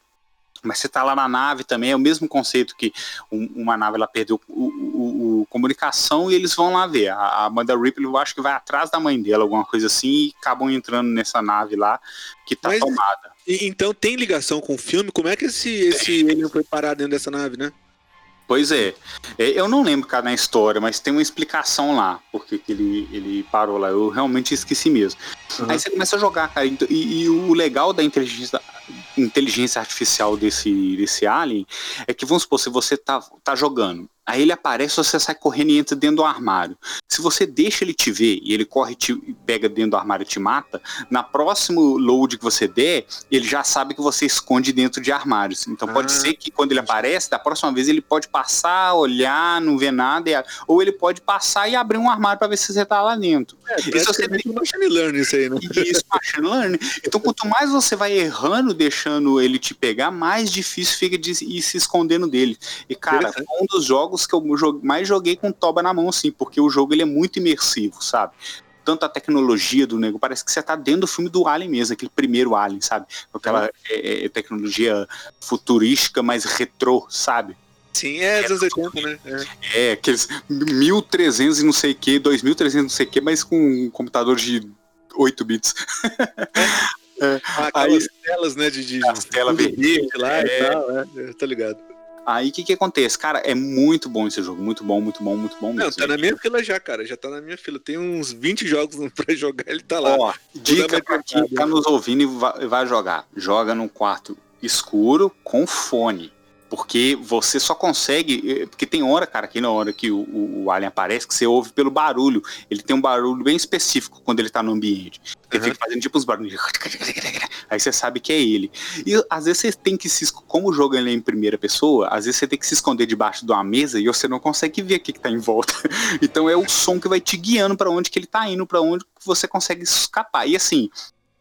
Mas você tá lá na nave também, é o mesmo conceito que um, uma nave ela perdeu o, o, o, comunicação e eles vão lá ver. A, Amanda Ripley eu acho que vai atrás da mãe dela, alguma coisa assim, e acabam entrando nessa nave lá que tá Mas, tomada. E, então tem ligação com o filme? Como é que esse, esse alien foi parar dentro dessa nave, né? Pois é. é. Eu não lembro cada história, mas tem uma explicação lá, porque que ele, ele parou lá. Eu realmente esqueci mesmo. Uhum. Aí você começa a jogar, cara. E, e, o legal da inteligência, inteligência artificial desse, desse alien é que, vamos supor, se você tá, tá jogando Aí ele aparece, você sai correndo e entra dentro do armário. Se você deixa ele te ver e ele corre te pega dentro do armário e te mata, na próximo load que você der, ele já sabe que você esconde dentro de armários. Então ah. pode ser que quando ele aparece, da próxima vez ele pode passar, olhar, não ver nada, e, ou ele pode passar e abrir um armário para ver se você tá lá dentro. É, isso você tem machine learning isso aí, né? Isso, machine learning. Então quanto mais você vai errando, deixando ele te pegar, mais difícil fica de ir se escondendo dele. E cara, um dos jogos que eu mais joguei com toba na mão, assim, porque o jogo ele é muito imersivo, sabe? Tanto a tecnologia do nego, parece que você tá dentro do filme do Alien mesmo, aquele primeiro Alien, sabe? Aquela é, é, é tecnologia futurística, mais retrô, sabe? Sim, é anos 80, né? É. é, aqueles 1300 e não sei o que, 2300 não sei o que, mas com um computador de 8 bits. É. Ah, aquelas aí, telas, né, de, de, de tela verde lá é, e tal, né? Tá ligado. Aí o que que acontece? Cara, é muito bom esse jogo. Muito bom, muito bom, muito bom mesmo. Não, tá na minha fila já, cara. Já tá na minha fila. Tem uns 20 jogos pra jogar, ele tá lá. Ó, dica pra quem tá nos ouvindo e vai, vai jogar. Joga num quarto escuro com fone. Porque você só consegue. Eh, porque tem hora, cara, que na hora que o, o, o, alien aparece, que você ouve pelo barulho. Ele tem um barulho bem específico quando ele tá no ambiente. Ele uhum. fica fazendo tipo uns barulhos. Aí você sabe que é ele. E às vezes você tem que se. Como o jogo ele é em primeira pessoa, às vezes você tem que se esconder debaixo de uma mesa e você não consegue ver o que, que tá em volta. Então é o som que vai te guiando para onde que ele tá indo, para onde você consegue escapar. E assim,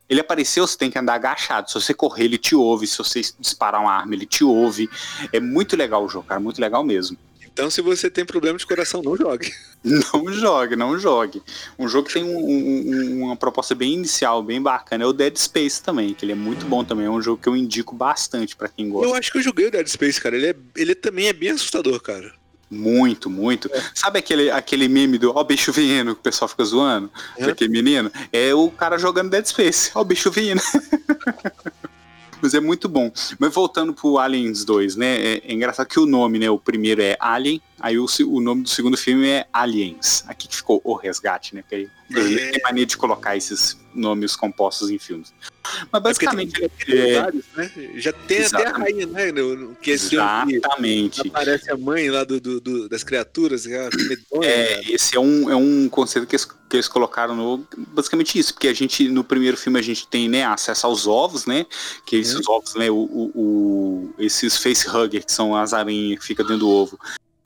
ele apareceu, você tem que andar agachado. Se você correr, ele te ouve. Se você disparar uma arma, ele te ouve. É muito legal o jogo, cara. Muito legal mesmo. Então, se você tem problema de coração, não jogue. Não jogue, não jogue. Um jogo que tem um, um, uma proposta bem inicial, bem bacana, é o Dead Space também, que ele é muito bom também. É um jogo que eu indico bastante para quem gosta. Eu acho que eu joguei o Dead Space, cara. Ele, é, ele também é bem assustador, cara. Muito, muito. É. Sabe aquele, aquele meme do ó, o bicho vindo que o pessoal fica zoando? É. Daquele menino? É o cara jogando Dead Space. Ó, o bicho vindo. Mas é muito bom. Mas voltando pro Aliens 2, né? É, é, engraçado que o nome, né? O primeiro é Alien, aí o, o nome do segundo filme é Aliens. Aqui que ficou O Resgate, né? Porque aí é. tem mania de colocar esses nomes compostos em filmes. Mas basicamente. É tem, é, né? Já tem Exatamente. até a rainha, né? No, que Exatamente. Que aparece a mãe lá do, do, do das criaturas. É, medonha, é esse é um, é um conceito que eles, que eles colocaram no. Basicamente isso, porque a gente, no primeiro filme, a gente tem né, acesso aos ovos, né? Que esses uhum. ovos, né? O, o, o, esses facehugger, que são as aranhas que ficam dentro do ovo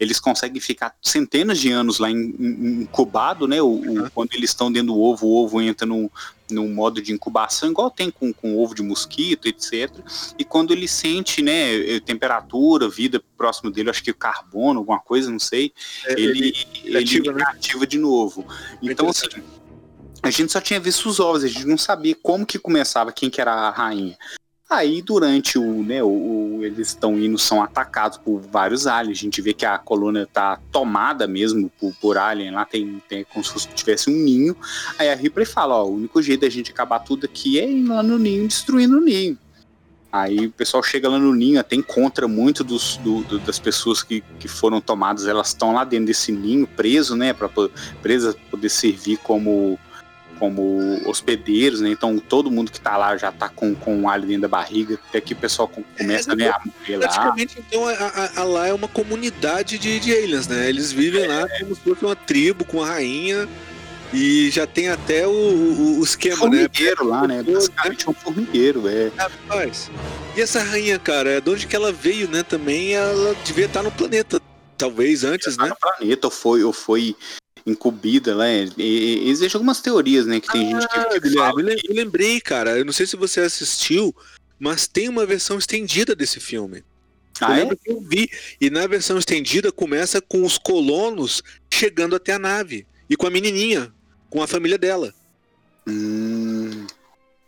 eles conseguem ficar centenas de anos lá incubado, né? O, o, quando eles estão dentro do ovo, o ovo entra num, num modo de incubação, igual tem com, com ovo de mosquito, etc. E quando ele sente, né, eh, temperatura, vida próximo dele, acho que carbono, alguma coisa, não sei, é, ele, ele, ele, ativa, né? ativa de novo. Então, assim, a gente só tinha visto os ovos, a gente não sabia como que começava, quem que era a rainha. Aí durante o, né, o, o eles estão indo, são atacados por vários aliens. A gente vê que a colônia tá tomada mesmo por, por alien, lá tem, tem como se tivesse um ninho. Aí a Ripley fala, ó, o único jeito da gente acabar tudo aqui é ir lá no ninho, destruindo o ninho. Aí o pessoal chega lá no ninho, até encontra muito dos, do, do, das pessoas que, que foram tomadas, elas estão lá dentro desse ninho, preso, né, para presa poder servir como como hospedeiros, né? Então todo mundo que tá lá já tá com, com um alho dentro da barriga, até que o pessoal começa é, né, a morrer lá. Praticamente, então, a, a, a, lá é uma comunidade de, de aliens, né? Eles vivem é. lá como se fosse uma tribo com a rainha. E já tem até o, o, o esquema, formigueiro né? lá, né? Basicamente é um formigueiro, é. Rapaz, e essa rainha, cara, de onde que ela veio, né? Também ela devia estar no planeta, talvez antes, né? No planeta, ou foi, ou foi incumbida, né? E, existem algumas teorias, né? Que tem ah, gente que, Guilherme, fala eu lembrei, cara. Eu não sei se você assistiu, mas tem uma versão estendida desse filme. Ah, eu é? que eu vi. E na versão estendida começa com os colonos chegando até a nave. E com a menininha, com a família dela. Hum,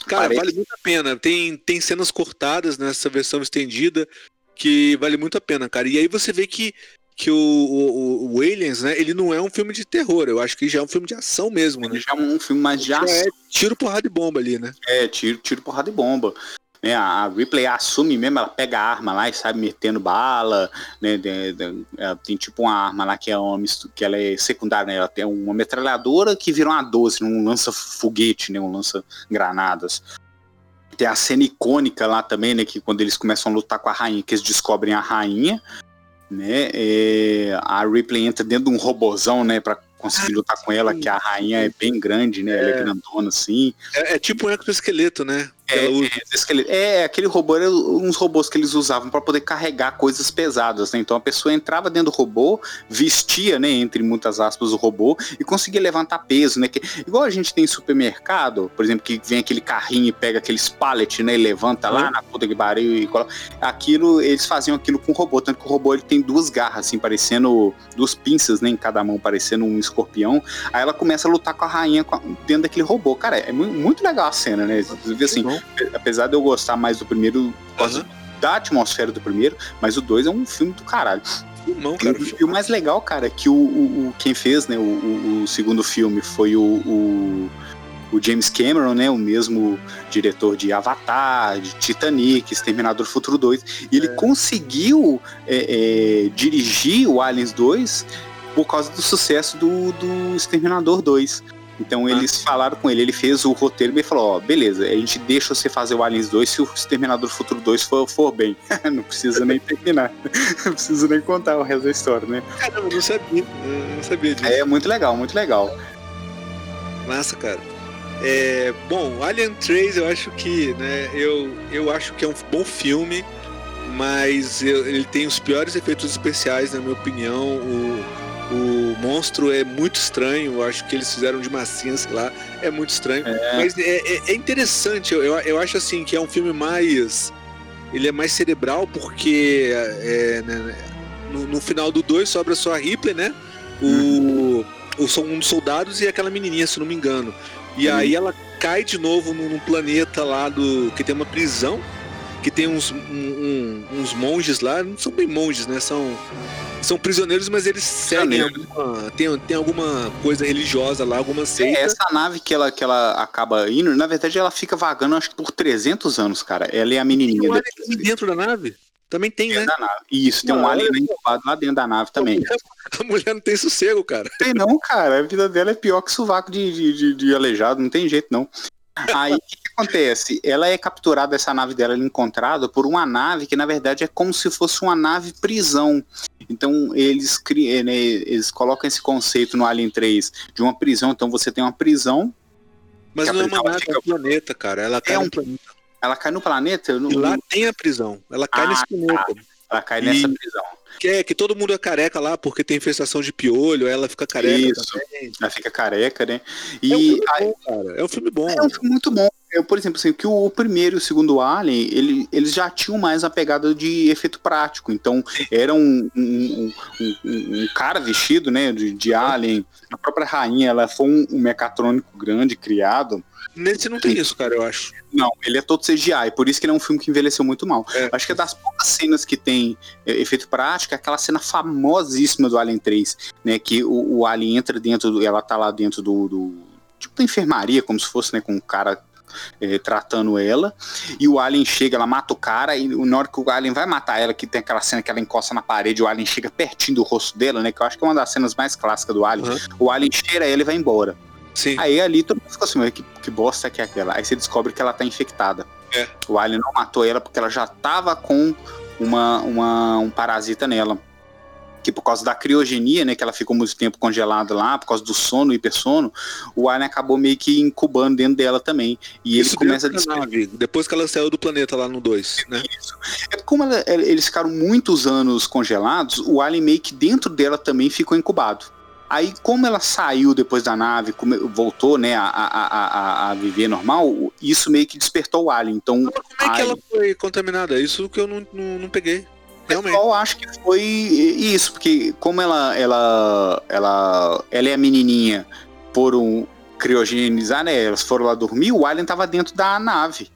cara, parece... vale muito a pena. Tem, tem cenas cortadas nessa versão estendida que vale muito a pena, cara. E aí você vê que que o, o, o, Aliens, né, ele não é um filme de terror, eu acho que já é um filme de ação mesmo, né? já é um filme mais de ação. É tiro, porrada e bomba ali, né? É, tiro, tiro, porrada e bomba. Né, a Ripley assume mesmo, ela pega a arma lá e sabe metendo bala, né, de, de, ela tem tipo uma arma lá que é uma que ela é secundária, né, ela tem uma metralhadora que vira uma 12, um lança foguete, né, um lança granadas. Tem a cena icônica lá também, né, que quando eles começam a lutar com a rainha, que eles descobrem a rainha, né? É, a Ripley entra dentro de um robozão, né, para conseguir ah, lutar com ela, que a rainha é bem grande, né? É. Ela é grandona assim. É, é tipo um exoesqueleto, né? É, é, é, aquele robô era uns robôs que eles usavam para poder carregar coisas pesadas, né? Então a pessoa entrava dentro do robô, vestia, né, entre muitas aspas, o robô e conseguia levantar peso, né? Que, igual a gente tem em supermercado, por exemplo, que vem aquele carrinho e pega aqueles pallet, né, e levanta uhum. lá na puta que pariu e coloca. Aquilo, eles faziam aquilo com o robô, tanto que o robô ele tem duas garras, assim, parecendo duas pinças, né, em cada mão, parecendo um escorpião. Aí ela começa a lutar com a rainha dentro daquele robô. Cara, é muito legal a cena, né? Assim, apesar de eu gostar mais do primeiro, uhum. da atmosfera do primeiro, mas o dois é um filme do caralho. Cara, e, e, o mais legal, cara, é que o, o, o quem fez né, o, o, segundo filme foi o, o, James Cameron, né, o mesmo diretor de Avatar, de Titanic, Exterminador Futuro 2, e ele é. conseguiu é, é, dirigir o Aliens 2 por causa do sucesso do, do Exterminador 2. Então eles falaram com ele, ele fez o roteiro e falou, ó, beleza, a gente deixa você fazer o Aliens 2 se o Exterminador Futuro 2 for, for bem. não precisa nem terminar. não precisa nem contar o resto da história, né? Caramba, eu não sabia. Não sabia disso. É muito legal, muito legal. Massa, cara. É, bom, Alien 3 eu acho que, né, eu, eu acho que é um bom filme, mas eu, ele tem os piores efeitos especiais, na minha opinião. O, o monstro é muito estranho, eu acho que eles fizeram de massinha, sei lá, é muito estranho. É. Mas é, é, é interessante, eu, eu acho assim que é um filme mais. Ele é mais cerebral porque é, né, no, no, final do 2 sobra só a Ripley, né? O, uhum. o, um dos soldados e aquela menininha, se não me engano. E uhum. aí ela cai de novo num, num planeta lá do. que tem uma prisão que tem uns, um, um, uns monges lá, não são bem monges, né? São, são prisioneiros, mas eles seguem alguma, tem, tem alguma coisa religiosa lá, alguma seita. É, essa nave que ela, que ela acaba indo, na verdade ela fica vagando acho que por 300 anos, cara. Ela é a menininha. Tem um alien dentro da nave? Também tem, né? Isso, tem um alien incubado lá dentro da nave também. A mulher não tem sossego, cara. Tem não, cara. A vida dela é pior que sovaco de, de, de, de aleijado, não tem jeito não. Aí o que, que, acontece? Ela é capturada, essa nave dela é encontrada por uma nave que na verdade é como se fosse uma nave prisão. Então eles, criam, né, eles colocam esse conceito no Alien 3 de uma prisão. Então você tem uma prisão. Mas não é uma nave, fica... é um planeta, cara. Ela cai é um... no planeta. Ela cai no planeta? No... E lá tem a prisão. Ela cai ah, nesse planeta. Tá. Ela cai e... nessa prisão. Que é que todo mundo é careca lá porque tem infestação de piolho, ela fica careca. Isso, também. ela fica careca, né? E é um filme bom, cara. É um filme bom. É um filme muito bom. Eu, por exemplo, assim, que o, primeiro e o segundo Alien, ele, eles já tinham mais a pegada de efeito prático. Então, era um, um, um, um cara vestido, né, de, de Alien. A própria rainha, ela foi um, um mecatrônico grande criado Nesse não tem isso, cara, eu acho. Não, ele é todo CGI, por isso que ele é um filme que envelheceu muito mal. É. Acho que é das poucas cenas que tem é, efeito prático, é aquela cena famosíssima do Alien 3, né? Que o, o Alien entra dentro, do, ela tá lá dentro do, do, Tipo da enfermaria, como se fosse, né, com um cara é, tratando ela, e o Alien chega, ela mata o cara, e na hora que o Alien vai matar ela, que tem aquela cena que ela encosta na parede, o Alien chega pertinho do rosto dela, né? Que eu acho que é uma das cenas mais clássicas do Alien. Uhum. O Alien cheira ela e vai embora. Sim. Aí ali todo mundo ficou assim, que, que bosta que é aquela? Aí você descobre que ela tá infectada. É. O alien não matou ela porque ela já tava com uma, uma, um parasita nela. Que por causa da criogenia, né, que ela ficou muito tempo congelada lá, por causa do sono, hipersono, o alien acabou meio que incubando dentro dela também. E Isso ele começa a despertar. Depois que ela saiu do planeta lá no 2, né? Isso. É como ela, eles ficaram muitos anos congelados, o alien meio que dentro dela também ficou incubado. Aí, como ela saiu depois da nave, voltou, né, a, a, a, a, viver normal, isso meio que despertou o alien. Então, Mas como é que ela foi contaminada? Isso que eu não, não, não peguei. Realmente. Eu acho que foi isso, porque como ela, ela, ela, ela é a menininha por um criogenizar, né? Elas foram lá dormir, o alien tava dentro da nave.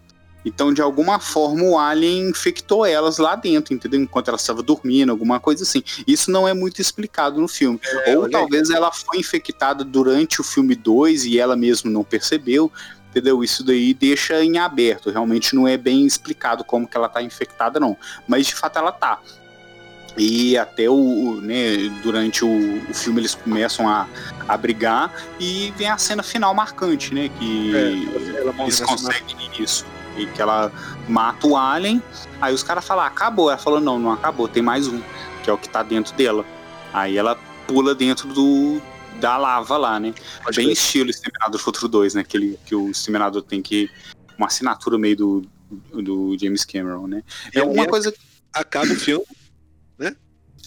Então, de alguma forma, o alien infectou elas lá dentro, entendeu? Enquanto elas estavam dormindo, alguma coisa assim. Isso não é muito explicado no filme. É, Ou talvez ela foi infectada durante o filme 2 e ela mesma não percebeu, entendeu? Isso daí deixa em aberto. Realmente não é bem explicado como que ela tá infectada, não. Mas de fato ela tá. E até o, né, durante o, o, filme eles começam a, a brigar e vem a cena final marcante, né? Que é, eles conseguem isso e que ela mata o alien. Aí os caras falam, ah, acabou. Ela falou, não, não acabou, tem mais um, que é o que tá dentro dela. Aí ela pula dentro do da lava lá, né? Pode Bem ver. estilo Exterminador Futuro 2, né? Que, ele, que o Exterminador tem que. Uma assinatura meio do, do James Cameron, né? É uma coisa. Acaba o filme, né?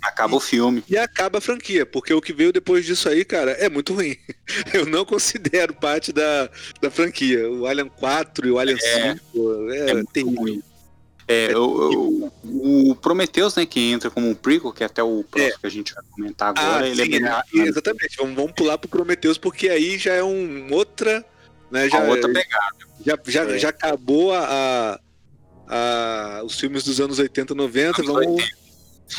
Acaba e, o filme. E acaba a franquia, porque o que veio depois disso aí, cara, é muito ruim. Eu não considero parte da, da franquia. O Alien 4 e o Alien é, 5 é, é terrível. Ruim. É, o, o, o, Prometheus, né, que entra como um prequel, que é até o próximo é. que a gente vai comentar agora, ah, ele é sim, é bem... exatamente, vamos, vamos pular pro Prometheus, porque aí já é um outra, né, já, outra pegada. Já, já, é. já acabou a, a, os filmes dos anos 80, 90, anos vamos 80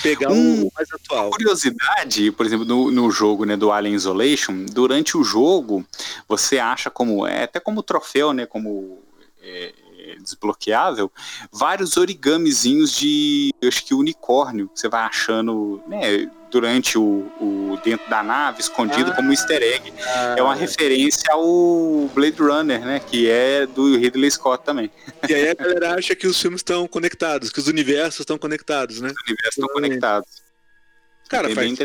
pegar um, o mais atual. Uma curiosidade, por exemplo, no, no jogo né, do Alien Isolation, durante o jogo, você acha como. É até como troféu, né? Como. É, é, desbloqueável, vários origamizinhos de, acho que unicórnio, que você vai achando, né, durante o, o dentro da nave, escondido ah, como um easter egg. Ah, é uma referência ao Blade Runner, né, que é do Ridley Scott também. E aí a galera acha que os filmes estão conectados, que os universos estão conectados, né? Os universos estão conectados. Cara, é faz,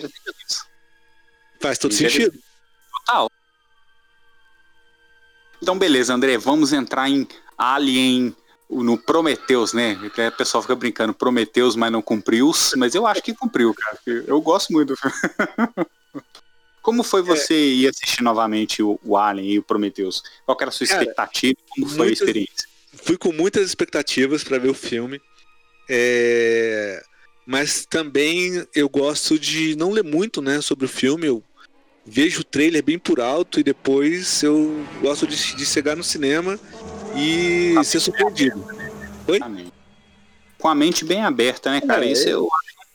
faz todo sentido. Total. Então, beleza, André, vamos entrar em Alien no Prometheus, né? O pessoal fica brincando, Prometheus, mas não cumpriu, mas eu acho que cumpriu, cara. Eu gosto muito do filme. Como foi você é. ir assistir novamente o, o, Alien e o Prometheus? Qual era a sua expectativa? Como foi muitas, a experiência? Fui com muitas expectativas para ver o filme. É... Mas também eu gosto de não ler muito né, sobre o filme. Eu vejo o trailer bem por alto e depois eu gosto de, de chegar no cinema e ser surpreendido. Oi? Com a mente bem aberta, né, cara? É, Isso eu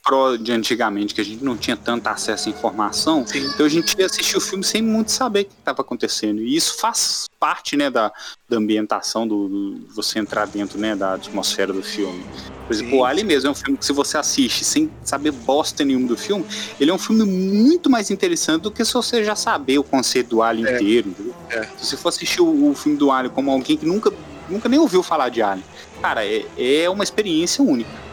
pro de antigamente, que a gente não tinha tanto acesso à informação, Sim. então a gente ia assistir o filme sem muito saber o que estava acontecendo. E isso faz parte, né, da, da ambientação, do, do, você entrar dentro, né, da atmosfera do filme. Por exemplo, Sim. o Ali mesmo é um filme que se você assiste sem saber bosta nenhuma do filme, ele é um filme muito mais interessante do que se você já saber o conceito do Alien é. inteiro. É. Se você for assistir o, o, filme do Alien como alguém que nunca, nunca nem ouviu falar de Alien, cara, é, é uma experiência única.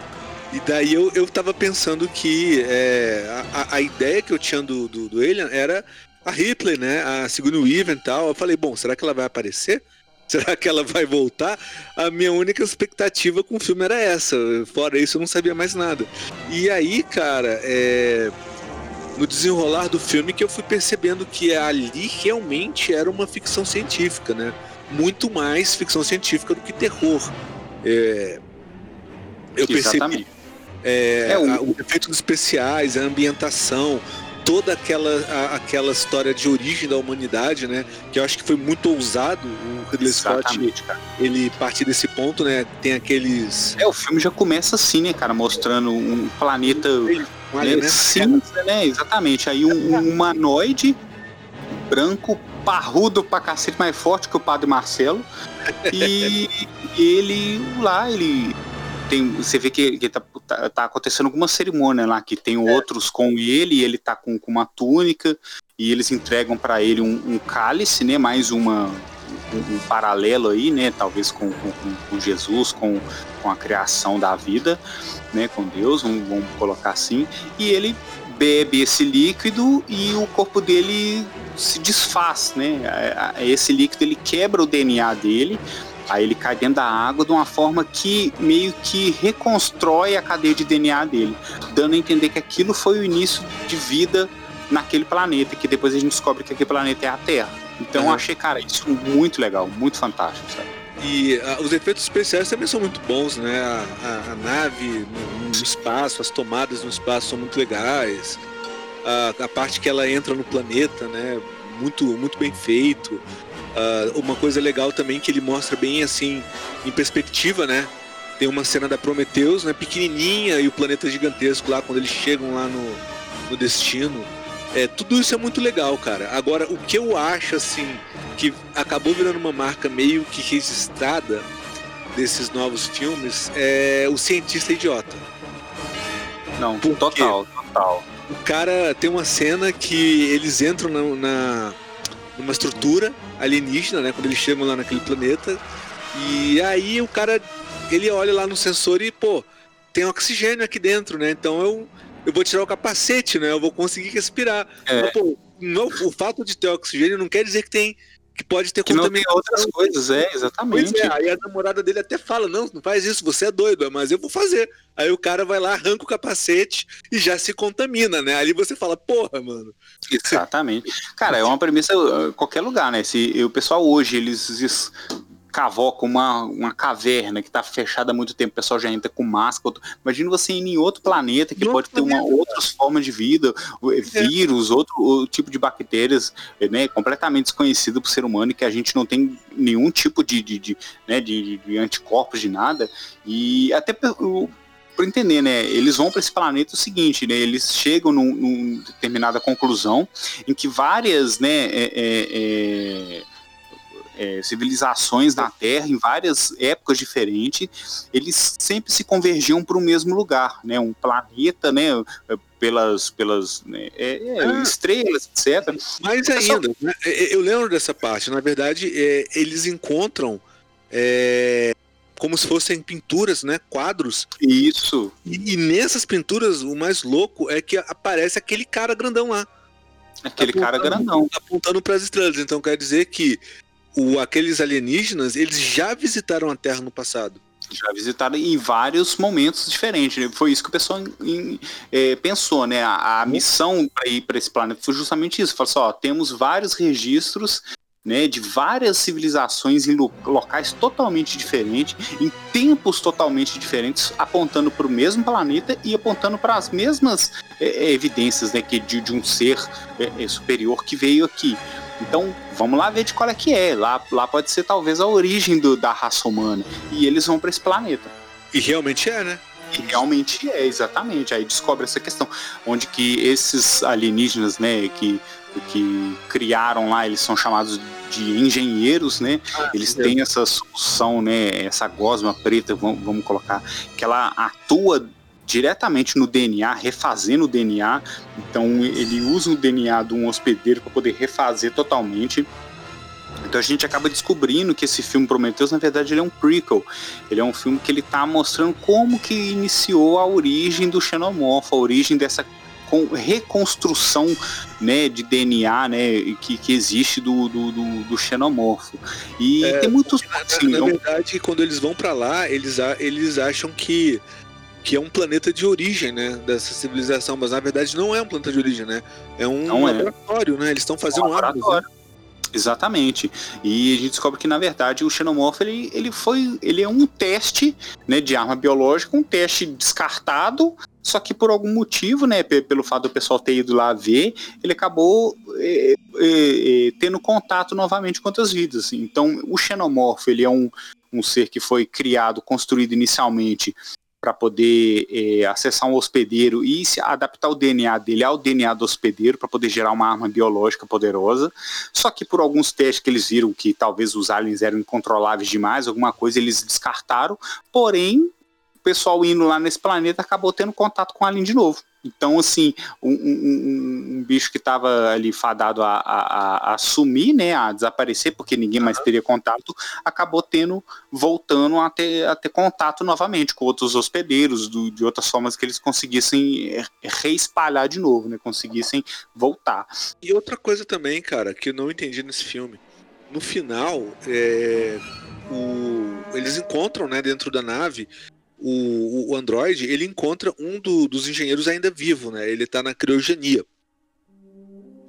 E daí eu, eu tava pensando que é, a, a ideia que eu tinha do, do, do Alien era a Ripley, né? A Sigourney Weaver e tal. Eu falei, bom, será que ela vai aparecer? Será que ela vai voltar? A minha única expectativa com o filme era essa. Fora isso, eu não sabia mais nada. E aí, cara, é... no desenrolar do filme que eu fui percebendo que ali realmente era uma ficção científica, né? Muito mais ficção científica do que terror. É... Eu Exatamente. percebi é, é um... os efeitos especiais, a ambientação, toda aquela, a, aquela história de origem da humanidade, né? Que eu acho que foi muito ousado o Ridley Scott. Cara. Ele partir desse ponto, né? Tem aqueles. É, o filme já começa assim, né, cara? Mostrando um planeta um né, né? cinza, né? Exatamente. Aí um, um humanoide branco, parrudo pra cacete, mais forte que o Padre Marcelo. E ele lá, ele tem, você vê que, que tá, tá, tá, acontecendo alguma cerimônia lá, que tem outros com ele, e ele tá com, com uma túnica, e eles entregam para ele um, um, cálice, né? Mais uma, um, um, paralelo aí, né? Talvez com, com, com, Jesus, com, com a criação da vida, né? Com Deus, vamos, vamos colocar assim. E ele bebe esse líquido e o corpo dele se desfaz, né? Esse líquido ele quebra o DNA dele Aí ele cai dentro da água de uma forma que meio que reconstrói a cadeia de DNA dele, dando a entender que aquilo foi o início de vida naquele planeta, que depois a gente descobre que aquele planeta é a Terra. Então uhum. eu achei, cara, isso muito legal, muito fantástico, sabe? E uh, os efeitos especiais também são muito bons, né? A, a, a nave no, no, espaço, as tomadas no espaço são muito legais. A, a parte que ela entra no planeta, né? Muito, muito bem feito. Uh, uma coisa legal também que ele mostra bem assim, em perspectiva, né? Tem uma cena da Prometheus, né? Pequenininha e o planeta gigantesco lá, quando eles chegam lá no, no destino. É, tudo isso é muito legal, cara. Agora, o que eu acho, assim, que acabou virando uma marca meio que registrada desses novos filmes é o cientista idiota. Não, total, total. O cara tem uma cena que eles entram na, na numa estrutura alienígena, né? Quando eles chegam lá naquele planeta. E aí o cara, ele olha lá no sensor e, pô, tem oxigênio aqui dentro, né? Então eu, eu vou tirar o capacete, né? Eu vou conseguir respirar. É. Mas, pô, não, o fato de ter oxigênio não quer dizer que tem que pode ter que contaminação. outras coisas, é, exatamente. Pois é, aí a namorada dele até fala, não, não faz isso, você é doido, mas eu vou fazer. Aí o cara vai lá, arranca o capacete e já se contamina, né? Ali você fala, porra, mano. Exatamente. Cara, é uma premissa uh, qualquer lugar, né? Se o pessoal hoje, eles cavoca uma, uma caverna que está fechada há muito tempo, o pessoal já entra com máscara. Imagina você ir em outro planeta que pode ter uma outras formas de vida, é. vírus, outro, outro, tipo de bactérias, né, completamente desconhecido para o ser humano e que a gente não tem nenhum tipo de, de, de né, de, de anticorpos de nada. E até para entender, né? Eles vão para esse planeta o seguinte, né? Eles chegam num, num determinada conclusão em que várias, né? É, é, é é, civilizações na Terra em várias épocas diferentes, eles sempre se convergiam para o mesmo lugar, né? Um planeta, né? Pelas, pelas né? É, é, ah, estrelas, etc. Mais ainda, né? eu lembro dessa parte. Na verdade, é, eles encontram é, como se fossem pinturas, né? Quadros. Isso. E, e, nessas pinturas, o mais louco é que aparece aquele cara grandão lá. Aquele cara grandão. Apontando para as estrelas. Então quer dizer que o, aqueles alienígenas, eles já visitaram a Terra no passado. Já visitaram em vários momentos diferentes. Né? Foi isso que o pessoal em, é, pensou, né? A, a missão para ir para esse planeta foi justamente isso. Falou assim, ó, temos vários registros né, de várias civilizações em locais totalmente diferentes, em tempos totalmente diferentes, apontando para o mesmo planeta e apontando para as mesmas é, é, evidências né, que de, de um ser é, é, superior que veio aqui. Então, vamos lá ver de qual é que é. Lá, lá pode ser talvez a origem do, da raça humana. E eles vão para esse planeta. E realmente é, né? E realmente é, exatamente. Aí descobre essa questão, onde que esses alienígenas, né, que que criaram lá, eles são chamados de engenheiros, né? Ah, eles têm essa solução, né? Essa gosma preta, vamos, vamos colocar, que ela atua diretamente no DNA, refazendo o DNA. Então ele usa o DNA de um hospedeiro para poder refazer totalmente. Então a gente acaba descobrindo que esse filme Prometheus, na verdade, ele é um prequel. Ele é um filme que ele está mostrando como que iniciou a origem do xenomorfo, a origem dessa reconstrução né, de DNA né, que, que existe do, do, do, do xenomorfo. E é, tem muitos. Na, assim, na, na verdade, quando eles vão para lá, eles, eles acham que que é um planeta de origem, né, dessa civilização, mas na verdade não é um planeta de origem, né? É um não é. laboratório, é. né? Eles estão fazendo um laboratório. Né? Exatamente. E a gente descobre que, na verdade, o xenomorfo ele, ele foi. Ele é um teste né, de arma biológica, um teste descartado, só que por algum motivo, né, pelo fato do pessoal ter ido lá ver, ele acabou é, é, é, tendo contato novamente com outras vidas. Então, o xenomorfo ele é um, um ser que foi criado, construído inicialmente para poder é, acessar um hospedeiro e adaptar o DNA dele ao DNA do hospedeiro para poder gerar uma arma biológica poderosa. Só que por alguns testes que eles viram que talvez os aliens eram incontroláveis demais, alguma coisa eles descartaram. Porém, pessoal indo lá nesse planeta acabou tendo contato com alien de novo. Então, assim, um, um, um bicho que estava ali fadado a, a, a, sumir, né, a desaparecer, porque ninguém mais teria contato, acabou tendo, voltando a ter, a ter contato novamente com outros hospedeiros, do, de outras formas que eles conseguissem reespalhar de novo, né, conseguissem voltar. E outra coisa também, cara, que eu não entendi nesse filme, no final, é, o, eles encontram, né, dentro da nave, o, o Android ele encontra um do, dos engenheiros ainda vivo, né? Ele está na criogenia.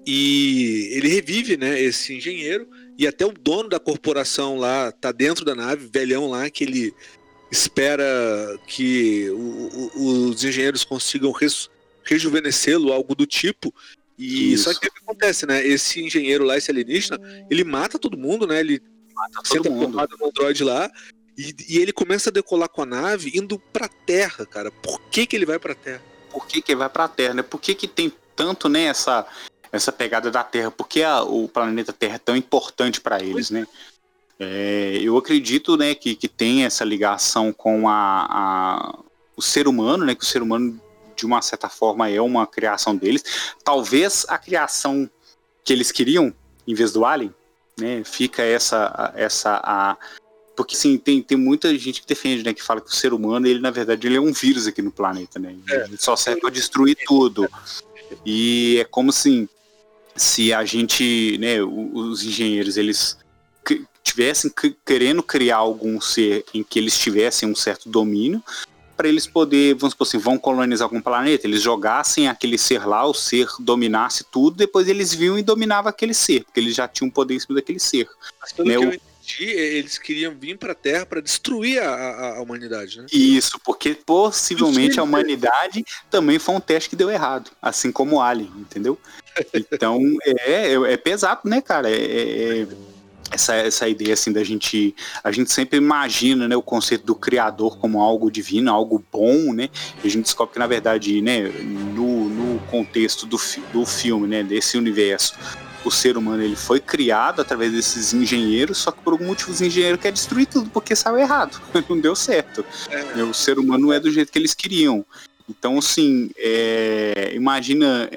E ele revive, né, esse engenheiro, e até o dono da corporação lá tá dentro da nave, velhão lá, que ele espera que o, o, os engenheiros consigam res, rejuvenescê-lo, algo do tipo. E Isso. só que o que acontece, né? Esse engenheiro lá, esse alienígena, ele mata todo mundo, né? Ele mata todo mundo. no android lá e, e, ele começa a decolar com a nave indo pra Terra, cara. Por que, que ele vai pra Terra? Por que, que ele vai pra Terra, né? Por que, que tem tanto, né, essa, essa pegada da Terra? Por que a, o planeta Terra é tão importante para eles, né? É, eu acredito, né, que, que tem essa ligação com a, a, o ser humano, né? Que o ser humano, de uma certa forma, é uma criação deles. Talvez a criação que eles queriam, em vez do Alien, né? Fica essa, essa a, porque, sim, tem, tem muita gente que defende, né? Que fala que o ser humano, ele, na verdade, ele é um vírus aqui no planeta, né? É. Ele só serve para destruir tudo. E é como assim, se a gente, né, os engenheiros, eles tivessem querendo criar algum ser em que eles tivessem um certo domínio, para eles poder, vamos supor assim, vão colonizar algum planeta, eles jogassem aquele ser lá, o ser dominasse tudo, depois eles vinham e dominavam aquele ser, porque eles já tinham poder em cima daquele ser. Mas pelo né, que eu eles queriam vir para a Terra para destruir a, a, a, humanidade, né? Isso, porque possivelmente a humanidade também foi um teste que deu errado, assim como o Alien, entendeu? Então é, é, é pesado, né, cara? É, é, é, essa, essa ideia assim da gente a gente sempre imagina né o conceito do criador como algo divino algo bom né e a gente descobre que na verdade né no, no contexto do, do filme né desse universo o ser humano ele foi criado através desses engenheiros, só que por algum motivo os engenheiros querem destruir tudo porque saiu errado, não deu certo. É. O ser humano não é do jeito que eles queriam. Então, assim, é, imagina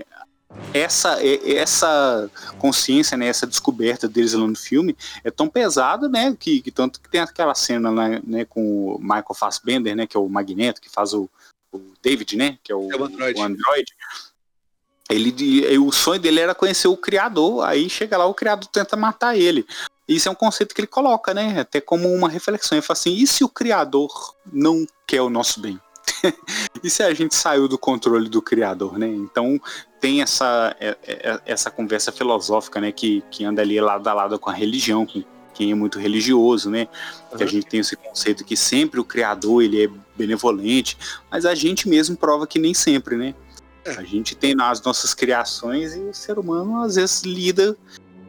essa essa consciência, né, essa descoberta deles lá no filme é tão pesada, né, que, que tanto que tem aquela cena né, né, com o Michael Fassbender, né, que é o Magneto, que faz o, o David, né, que é o, é o Android. O Android. Ele, o sonho dele era conhecer o criador, aí chega lá o criador tenta matar ele. Isso é um conceito que ele coloca, né, até como uma reflexão. Ele fala assim: e se o criador não quer o nosso bem? e se a gente saiu do controle do criador, né? Então tem essa, é, é, essa conversa filosófica, né? Que, que anda ali lado a lado com a religião, com quem é muito religioso, né? Uhum. Que a gente tem esse conceito que sempre o criador ele é benevolente, mas a gente mesmo prova que nem sempre, né? É. A gente tem as nossas criações e o ser humano às vezes lida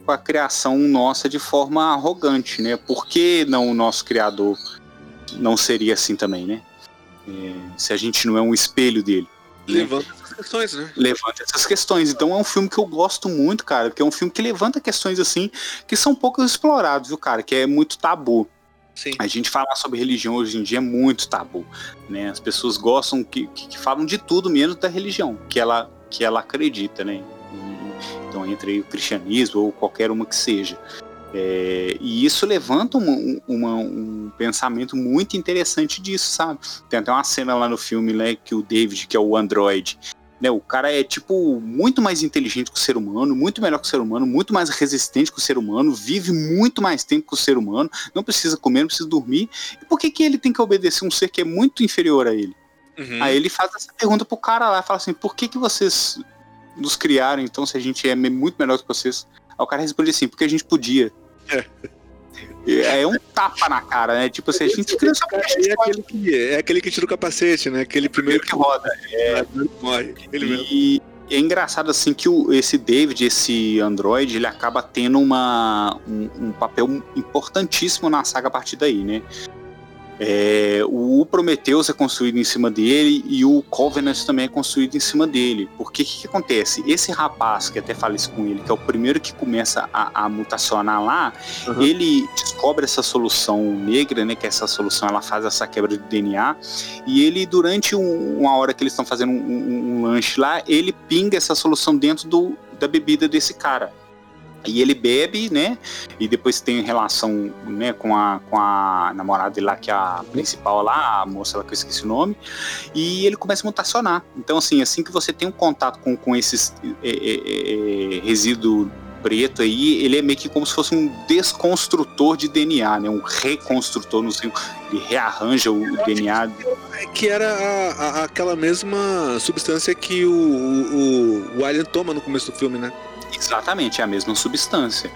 com a criação nossa de forma arrogante, né? Por que não o nosso criador não seria assim também, né? É, se a gente não é um espelho dele. Né? Levanta né? essas questões, né? Levanta essas questões. Então é um filme que eu gosto muito, cara, porque é um filme que levanta questões assim que são pouco explorados, viu, cara? Que é muito tabu. Sim. A gente falar sobre religião hoje em dia é muito tabu, né? As pessoas gostam que, que, que falam de tudo menos da religião que ela que ela acredita, né? Então entre o cristianismo ou qualquer uma que seja. É, e isso levanta uma, uma, um pensamento muito interessante disso, sabe? Tem até uma cena lá no filme né, que o David, que é o android, né, o cara é tipo muito mais inteligente que o ser humano, muito melhor que o ser humano, muito mais resistente que o ser humano, vive muito mais tempo que o ser humano, não precisa comer, não precisa dormir. E por que, que ele tem que obedecer um ser que é muito inferior a ele? Uhum. Aí ele faz essa pergunta pro cara lá, fala assim: por que, que vocês nos criaram então se a gente é muito melhor que vocês? Aí o cara responde assim: porque a gente podia. É. é um tapa na cara, né? Tipo assim, a gente cria só porque a gente é aquele, que, é aquele que tira o capacete, né? Aquele primeiro que, que roda. É, morre. Ele e é engraçado assim que o, esse David, esse Android, ele acaba tendo uma, um, um papel importantíssimo na saga a partir daí, né? É, o Prometheus é construído em cima dele e o Covenant também é construído em cima dele. Porque o que, que, acontece? Esse rapaz, que até fala isso com ele, que é o primeiro que começa a, a mutacionar lá, uhum. ele descobre essa solução negra, né? Que essa solução ela faz essa quebra de DNA. E ele, durante um, uma hora que eles estão fazendo um, um, um lanche lá, ele pinga essa solução dentro do, da bebida desse cara. E ele bebe, né? E depois tem relação né, com, a, com a namorada dele lá, que é a principal lá, a moça lá que eu esqueci o nome. E ele começa a mutacionar. Então, assim, assim que você tem um contato com, com esses é, é, é, resíduo preto aí, ele é meio que como se fosse um desconstrutor de DNA, né? Um reconstrutor, não sei, ele rearranja o DNA. Que era a, a, aquela mesma substância que o, o, o Alien toma no começo do filme, né? Exatamente, é a mesma substância,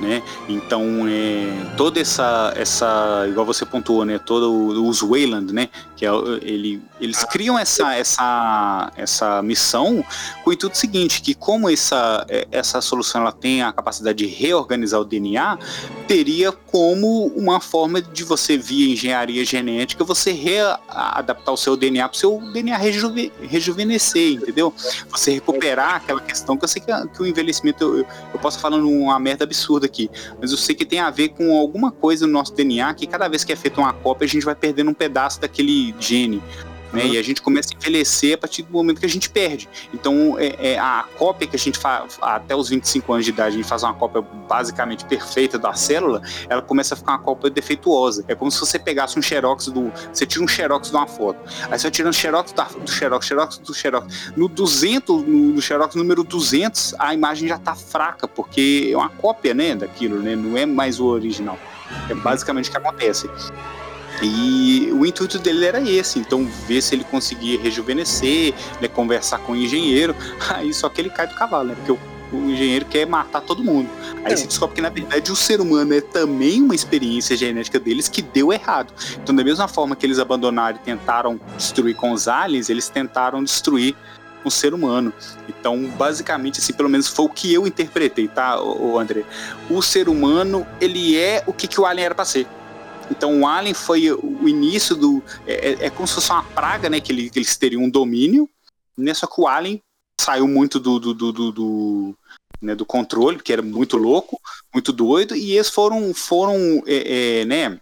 né? Então, é, toda essa, essa, igual você pontuou, né? Todos os Wayland, né? Que é, ele, eles criam essa, essa, essa missão com o intuito seguinte, que como essa, é, essa solução ela tem a capacidade de reorganizar o DNA, teria como uma forma de você, via engenharia genética, você readaptar o seu DNA para o seu DNA rejuve, rejuvenescer, entendeu? Você recuperar aquela questão que eu sei que, que o envelhecimento, eu, eu posso falando uma merda absurda aqui, mas eu sei que tem a ver com alguma coisa no nosso DNA que cada vez que é feita uma cópia, a gente vai perdendo um pedaço daquele gene. Né? E a gente começa a envelhecer a partir do momento que a gente perde. Então, é, é a cópia que a gente faz até os 25 anos de idade, a gente faz uma cópia basicamente perfeita da célula, ela começa a ficar uma cópia defeituosa. É como se você pegasse um xerox do. Você tira um xerox de uma foto. Aí você vai tirando xerox da, do xerox, xerox do xerox. No 200, no, no xerox número 200, a imagem já está fraca, porque é uma cópia né, daquilo, né? não é mais o original. É basicamente o que acontece. E o intuito dele era esse, então ver se ele conseguia rejuvenescer, né, conversar com o engenheiro, aí só que ele cai do cavalo, né? Porque o, o engenheiro quer matar todo mundo. Aí é. se descobre que na verdade o ser humano é também uma experiência genética deles que deu errado. Então da mesma forma que eles abandonaram e tentaram destruir com os aliens, eles tentaram destruir o ser humano. Então, basicamente, assim, pelo menos foi o que eu interpretei, tá, o André? O ser humano, ele é o que, que o alien era para ser. Então o Alien foi o início do. É, é, é como se fosse uma praga, né? Que, ele, que eles teriam um domínio, né? Só que o Alien saiu muito do, do, do, do né, do controle, que era muito louco, muito doido, e eles foram, foram é, é, né,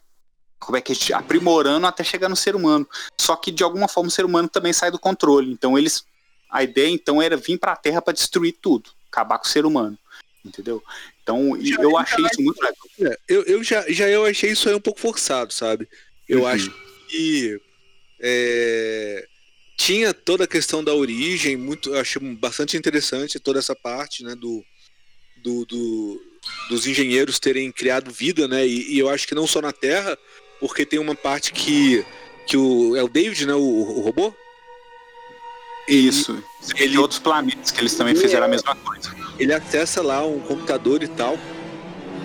como é que aprimorando até chegar no ser humano. Só que de alguma forma o ser humano também sai do controle. Então eles, a ideia então era vir para a Terra para destruir tudo, acabar com o ser humano, entendeu? Então já, eu achei isso muito legal. É, eu, eu já, já eu achei isso aí um pouco forçado, sabe? Eu uhum. acho que é, tinha toda a questão da origem, muito, eu achei bastante interessante toda essa parte, né, do, do, do dos engenheiros terem criado vida, né? E, e, eu acho que não só na Terra, porque tem uma parte que que o é o David, né, o, o robô? Isso. Ele, outros planetas que eles também fizeram a mesma coisa. Ele acessa lá um computador e tal.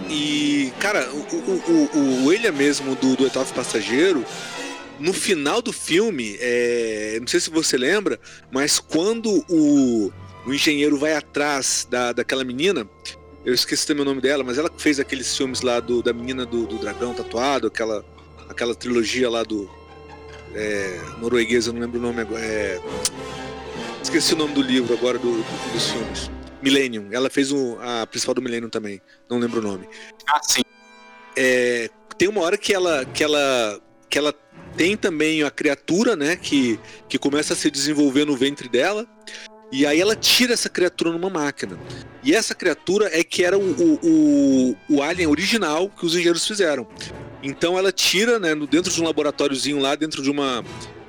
E, cara, o, o, o, o William mesmo do, do oitavo passageiro, no final do filme, é, não sei se você lembra, mas quando o, o engenheiro vai atrás da, daquela menina, eu esqueci também o nome dela, mas ela fez aqueles filmes lá do, da menina do, do dragão tatuado, aquela, aquela trilogia lá do é, norueguês, eu não lembro o nome agora. É, esqueci o nome do livro agora do, do, dos filmes. Millennium. Ela fez o, a principal do Millennium também. Não lembro o nome. Ah, sim. É, tem uma hora que ela, que ela, que ela tem também a criatura, né, que, que começa a se desenvolver no ventre dela. E aí ela tira essa criatura numa máquina. E essa criatura é que era o, o, o, o alien original que os engenheiros fizeram. Então ela tira, né, dentro de um laboratóriozinho lá, dentro de uma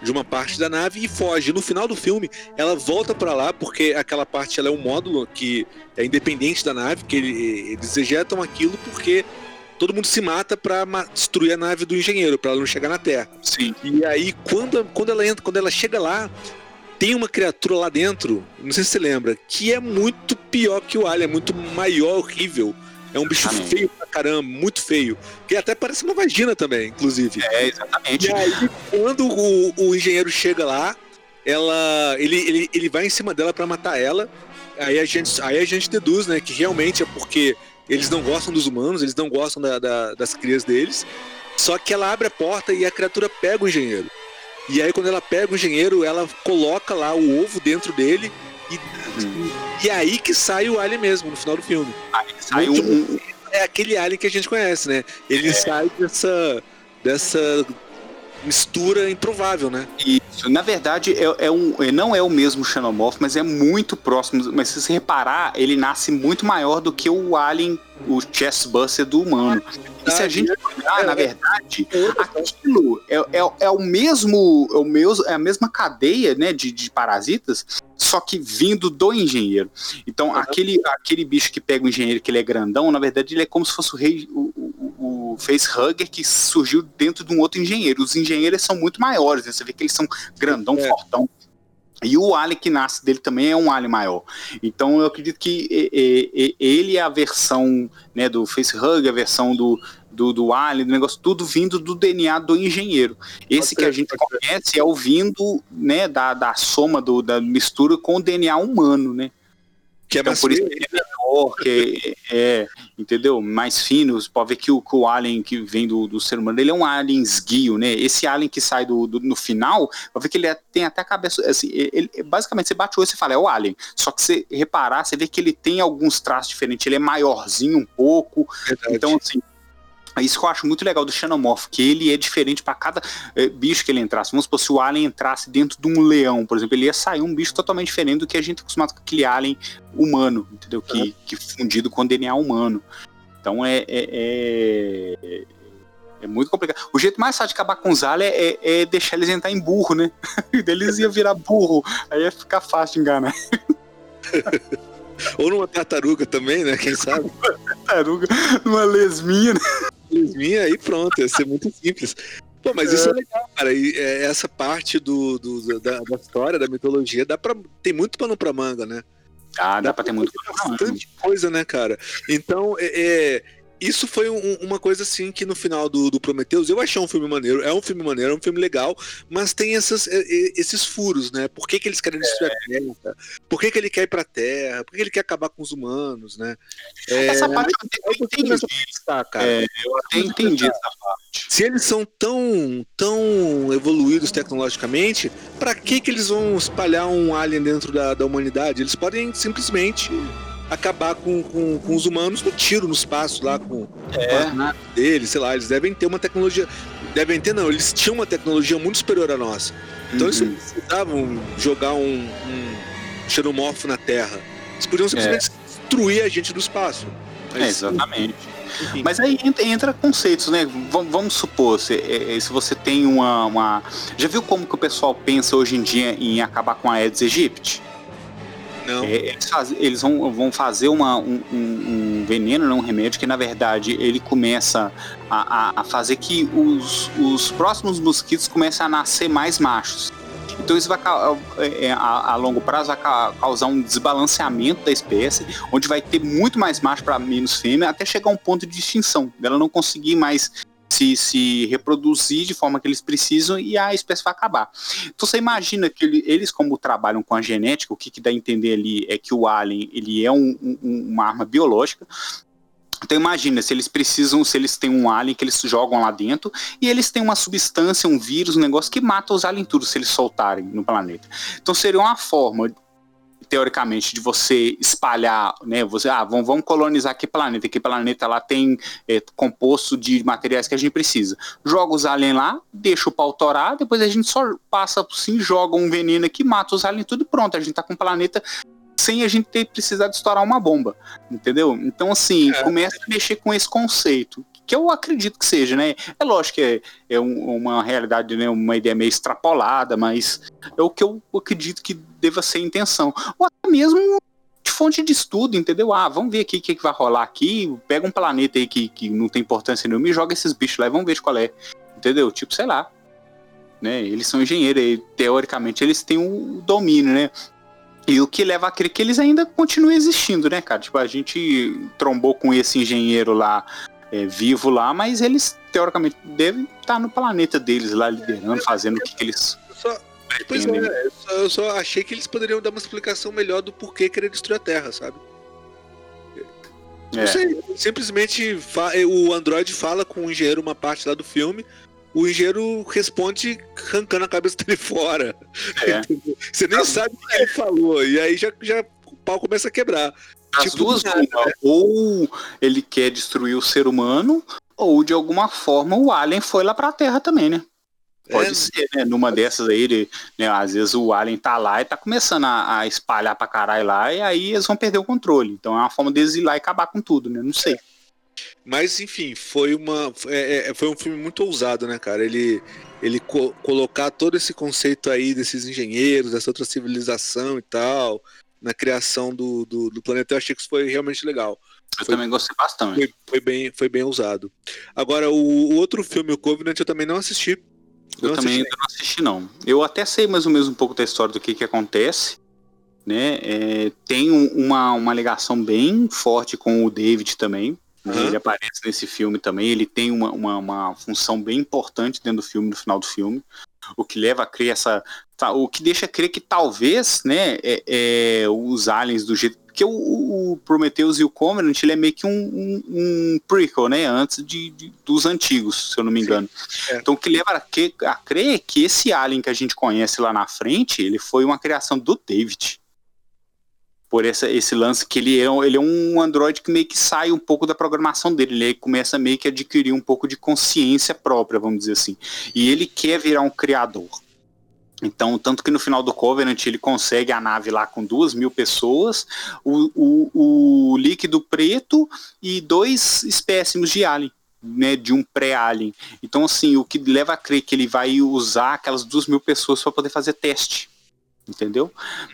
de uma parte da nave e foge. No final do filme, ela volta para lá porque aquela parte ela é um módulo que é independente da nave, que ele, eles ejetam aquilo porque todo mundo se mata para destruir a nave do engenheiro, para ela não chegar na Terra. Sim. E aí quando, quando ela entra, quando ela chega lá, tem uma criatura lá dentro, não sei se você lembra, que é muito pior que o Alien, é muito maior, horrível. É um bicho exatamente. feio pra caramba, muito feio. Que até parece uma vagina também, inclusive. É, exatamente. E aí, quando o, o engenheiro chega lá, ela, ele, ele, ele vai em cima dela para matar ela. Aí a, gente, aí a gente deduz, né, que realmente é porque eles não gostam dos humanos, eles não gostam da, da, das crias deles. Só que ela abre a porta e a criatura pega o engenheiro. E aí quando ela pega o engenheiro, ela coloca lá o ovo dentro dele e, hum. e é aí que sai o alien mesmo, no final do filme. Aí sai um... É aquele alien que a gente conhece, né? Ele é. sai dessa, dessa mistura improvável, né? Isso. Na verdade, é, é um, não é o mesmo Xenomorph, mas é muito próximo. Mas se você reparar, ele nasce muito maior do que o alien, o chestbuster do humano. E se a gente olhar, na verdade, aquilo é, é, é, o mesmo, é o mesmo, é a mesma cadeia, né, de, de parasitas, só que vindo do engenheiro. Então, uhum. aquele, aquele bicho que pega o engenheiro, que ele é grandão, na verdade, ele é como se fosse o rei, o, o, o facehugger que surgiu dentro de um outro engenheiro. Os engenheiros são muito maiores, né? Você vê que eles são grandão, é. fortão. E o alien que nasce dele também é um alien maior. Então eu acredito que ele é a versão né, do facehugger, a versão do, do, do alien, do negócio, tudo vindo do DNA do engenheiro. Esse que a gente conhece é o vindo né, da, da soma do, da mistura com o DNA humano, né? Que é então, por isso que ele é menor, que é, é, entendeu? Mais fino. Você pode ver que o, que o alien que vem do, do ser humano, ele é um alien esguio, né? Esse alien que sai do, do no final, pode ver que ele é, tem até a cabeça, assim, ele, basicamente você bate o olho e fala, é o alien. Só que você reparar, você vê que ele tem alguns traços diferentes, ele é maiorzinho um pouco. Verdade. Então, assim, é isso que eu acho muito legal do Xenomorph, que ele é diferente para cada é, bicho que ele entrasse. Vamos supor, se o Alien entrasse dentro de um leão, por exemplo, ele ia sair um bicho totalmente diferente do que a gente tá acostumado com aquele Alien humano, entendeu? Que, uhum. que fundido com DNA humano. Então é, é, é, é, muito complicado. O jeito mais fácil de acabar com os aliens é, é deixar eles entrar em burro, né? eles iam virar burro, aí ia ficar fácil de enganar. Ou numa tartaruga também, né? Quem sabe? tartaruga, numa lesminha, né? Lesminha aí pronto, ia ser muito simples. Pô, mas isso é, é legal, cara. E é, essa parte do, do da, da, história, da mitologia, dá pra, tem muito pano pra manga, né? Ah, dá, dá pra ter muito bastante coisa, né, cara? Então, é, é isso foi um, uma coisa assim que no final do, do Prometheus eu achei um filme maneiro, é um filme maneiro, é um filme legal, mas tem essas, esses furos, né? Por que, que eles querem destruir é. a Terra? Por que, que ele quer ir pra Terra? Por que ele quer acabar com os humanos, né? É, essa parte eu até entendi. cara. É, eu até entendi essa parte. Se eles são tão, tão evoluídos tecnologicamente, para que, que eles vão espalhar um alien dentro da, da humanidade? Eles podem simplesmente acabar com, com, com, os humanos no tiro no espaço lá com, é. com deles, sei lá, eles devem ter uma tecnologia. Devem ter, não, eles tinham uma tecnologia muito superior à nossa. Então uhum. eles não precisavam jogar um, um xenomorfo na Terra. Eles podiam simplesmente é. destruir a gente do espaço. Mas, é, exatamente. Enfim. Mas aí entra, entra, conceitos, né? Vamos, vamos supor, se, é, é, se você tem uma, uma, Já viu como que o pessoal pensa hoje em dia em acabar com a Aedes aegypti? Não. É, eles, faz, eles vão, vão fazer uma, um, um, veneno, um remédio, que na verdade ele começa a, a, a fazer que os, os próximos mosquitos comecem a nascer mais machos. Então isso vai é, a, a, longo prazo vai causar um desbalanceamento da espécie, onde vai ter muito mais macho para menos fêmea, até chegar a um ponto de extinção, dela não conseguir mais se, se reproduzir de forma que eles precisam e a espécie vai acabar. Então você imagina que ele, eles, como trabalham com a genética, o que, que dá a entender ali é que o alien ele é um, um, uma arma biológica, então imagina, se eles precisam, se eles têm um alien que eles jogam lá dentro e eles têm uma substância, um vírus, um negócio que mata os aliens tudo se eles soltarem no planeta. Então seria uma forma teoricamente, de você espalhar, né? Você, ah, vamos, vamos colonizar que planeta, que planeta lá tem é, composto de materiais que a gente precisa. Joga os aliens lá, deixa o pau torar, depois a gente só passa assim, joga um veneno aqui, mata os aliens tudo pronto. A gente tá com um planeta sem a gente ter precisado estourar uma bomba, entendeu? Então, assim, é. começa a mexer com esse conceito, que eu acredito que seja, né? É lógico que é, é um, uma realidade, né? uma ideia meio extrapolada, mas é o que eu acredito que deva ser a intenção. Ou até mesmo de fonte de estudo, entendeu? Ah, vamos ver aqui o que, que vai rolar aqui, pega um planeta aí que, que não tem importância nenhuma e joga esses bichos lá e vamos ver qual é, entendeu? Tipo, sei lá. Né? Eles são engenheiros, e, teoricamente eles têm o domínio, né? E o que leva a crer que eles ainda continuam existindo, né, cara? Tipo, a gente trombou com esse engenheiro lá é, vivo lá, mas eles teoricamente devem estar no planeta deles lá liderando, fazendo o que, que eles. Só, pois é, eu só, eu só, achei que eles poderiam dar uma explicação melhor do porquê querer destruir a Terra, sabe? É. Não sei, simplesmente o Android fala com o engenheiro uma parte lá do filme, o engenheiro responde arrancando a cabeça dele fora. É. Você nem sabe o que ele falou, e aí já, já o pau começa a quebrar. As tipo, duas, nada, né? ou ele quer destruir o ser humano, ou de alguma forma o Alien foi lá pra Terra também, né? Pode é, ser, né? Numa dessas aí, ele, né, às vezes o Alien tá lá e tá começando a, a, espalhar pra caralho lá, e aí eles vão perder o controle. Então é uma forma deles ir lá e acabar com tudo, né? Não sei. Mas, enfim, foi uma. É, é, foi um filme muito ousado, né, cara? Ele, ele co colocar todo esse conceito aí desses engenheiros, dessa outra civilização e tal, na criação do, do, do planeta, eu achei que isso foi realmente legal. Eu foi, também gostei bastante. Foi, foi, bem, foi bem ousado. Agora, o, o, outro filme, o Covenant, eu também não assisti. Não eu assisti. também não assisti, não. Eu até sei mais ou menos um pouco da história do que, que acontece. Né? É, tem uma, uma ligação bem forte com o David também. Uhum. Ele aparece nesse filme também. Ele tem uma, uma, uma, função bem importante dentro do filme, no final do filme. O que leva a crer essa. Tá, o que deixa crer que talvez, né, é, é, os aliens do jeito. Porque o, o Prometheus e o Covenant ele é meio que um, um, um prequel, né? Antes de, de, dos antigos, se eu não me engano. É. Então o que leva a, que, a crer que esse alien que a gente conhece lá na frente, ele foi uma criação do David por essa, esse lance que ele é, ele é um Android que meio que sai um pouco da programação dele, ele começa meio que a adquirir um pouco de consciência própria, vamos dizer assim. E ele quer virar um criador. Então, tanto que no final do Covenant ele consegue a nave lá com duas mil pessoas, o, o, o líquido preto e dois espécimes de alien. Né, de um pré-alien. Então, assim, o que leva a crer que ele vai usar aquelas duas mil pessoas para poder fazer teste entendeu?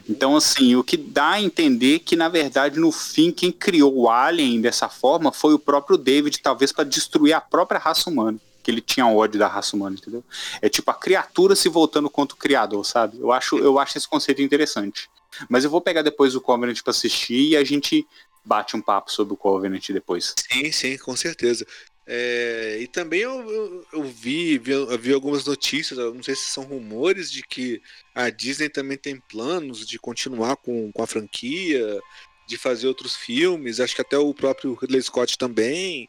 Então, assim, o que dá a entender que, na verdade, no fim, quem criou o Alien dessa forma foi o próprio David, talvez para destruir a própria raça humana. Que ele tinha ódio da raça humana, entendeu? É tipo a criatura se voltando contra o criador, sabe? Eu acho, eu acho esse conceito interessante. Mas eu vou pegar depois o Covenant para assistir e a gente bate um papo sobre o Covenant depois. Sim, sim, com certeza. É, e também eu, eu, eu vi, vi, eu vi algumas notícias, não sei se são rumores, de que a Disney também tem planos de continuar com, com a franquia, de fazer outros filmes, acho que até o próprio Ridley Scott também.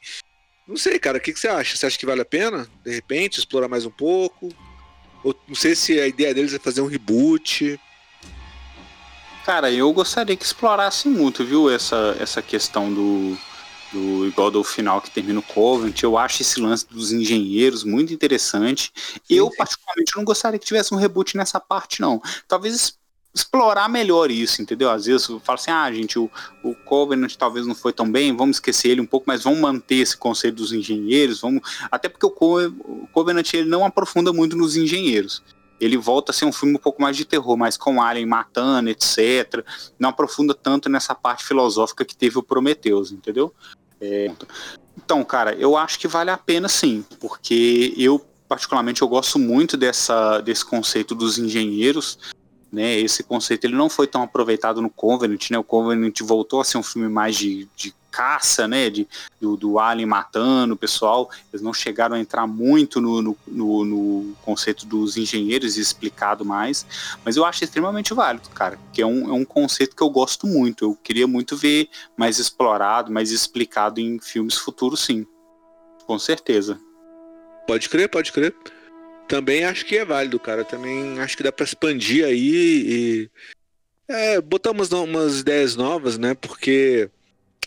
Não sei, cara, o que, que você acha? Você acha que vale a pena, de repente, explorar mais um pouco? Ou não sei se a ideia deles é fazer um reboot. Cara, eu gostaria que explorasse muito, viu, essa, essa questão do, do igual do final que termina o Covenant. Eu acho esse lance dos engenheiros muito interessante. Eu, particularmente, não gostaria que tivesse um reboot nessa parte, não. Talvez explorar melhor isso, entendeu? Às vezes eu falo assim, ah, gente, o, o Covenant talvez não foi tão bem, vamos esquecer ele um pouco, mas vamos manter esse conceito dos engenheiros, vamos. Até porque o, Co o Covenant ele não aprofunda muito nos engenheiros. Ele volta a ser um filme um pouco mais de terror, mas com Alien matando, etc. Não aprofunda tanto nessa parte filosófica que teve o Prometheus, entendeu? É... Então, cara, eu acho que vale a pena sim, porque eu particularmente eu gosto muito dessa, desse conceito dos engenheiros né? Esse conceito ele não foi tão aproveitado no Covenant, né? O Covenant voltou a ser um filme mais de, de caça, né? De, do, do Alien matando o pessoal. Eles não chegaram a entrar muito no, no, no, no conceito dos engenheiros explicado mais. Mas eu acho extremamente válido, cara. Que é um, é um conceito que eu gosto muito. Eu queria muito ver mais explorado, mais explicado em filmes futuros, sim. Com certeza. Pode crer, pode crer também acho que é válido, cara. Também acho que dá para expandir aí e é, botar umas, umas ideias novas, né? Porque,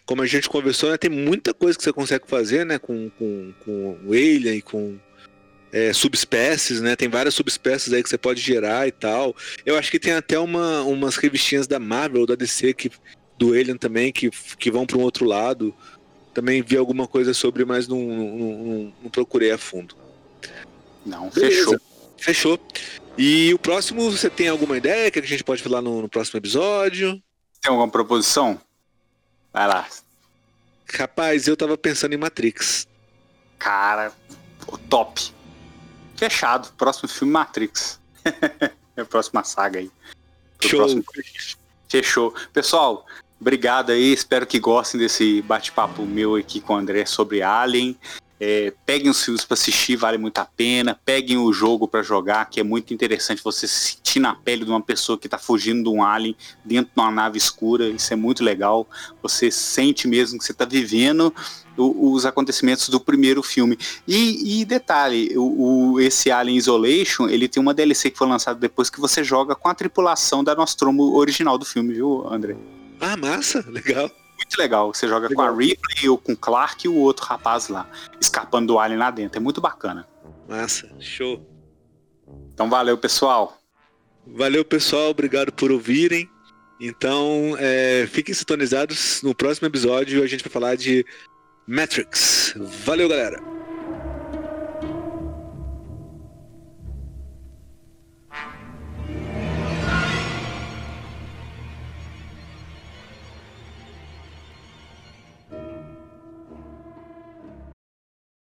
como a gente conversou, né, tem muita coisa que você consegue fazer, né? Com, com, com o Alien e com é, subespécies, né? Tem várias subespécies aí que você pode gerar e tal. Eu acho que tem até uma, umas revistinhas da Marvel, da DC, que, do Alien também, que, que vão para um outro lado. Também vi alguma coisa sobre, mas não, não, não, não procurei a fundo. Não, Beleza. fechou. Fechou. E o próximo, você tem alguma ideia que a gente pode falar no, no próximo episódio? Tem alguma proposição? Vai lá. Rapaz, eu tava pensando em Matrix. Cara, top. Fechado. Próximo filme Matrix. é a próxima saga aí. Show. Próximo... Fechou. Pessoal, obrigado aí. Espero que gostem desse bate-papo meu aqui com o André sobre Alien. É, peguem os filmes para assistir, vale muito a pena. Peguem o jogo para jogar, que é muito interessante você se sentir na pele de uma pessoa que está fugindo de um alien dentro de uma nave escura. Isso é muito legal. Você sente mesmo que você está vivendo o, os acontecimentos do primeiro filme. E, e detalhe, o, o, esse Alien Isolation, ele tem uma DLC que foi lançada depois que você joga com a tripulação da Nostromo original do filme, viu, André? Ah, massa, legal muito legal. Você joga legal. com a Ripley ou com o Clark e o outro rapaz lá, escapando do alien lá dentro. É muito bacana. Massa, show. Então valeu, pessoal. Valeu, pessoal. Obrigado por ouvirem. Então, é, fiquem sintonizados. No próximo episódio a gente vai falar de Matrix. Valeu, galera.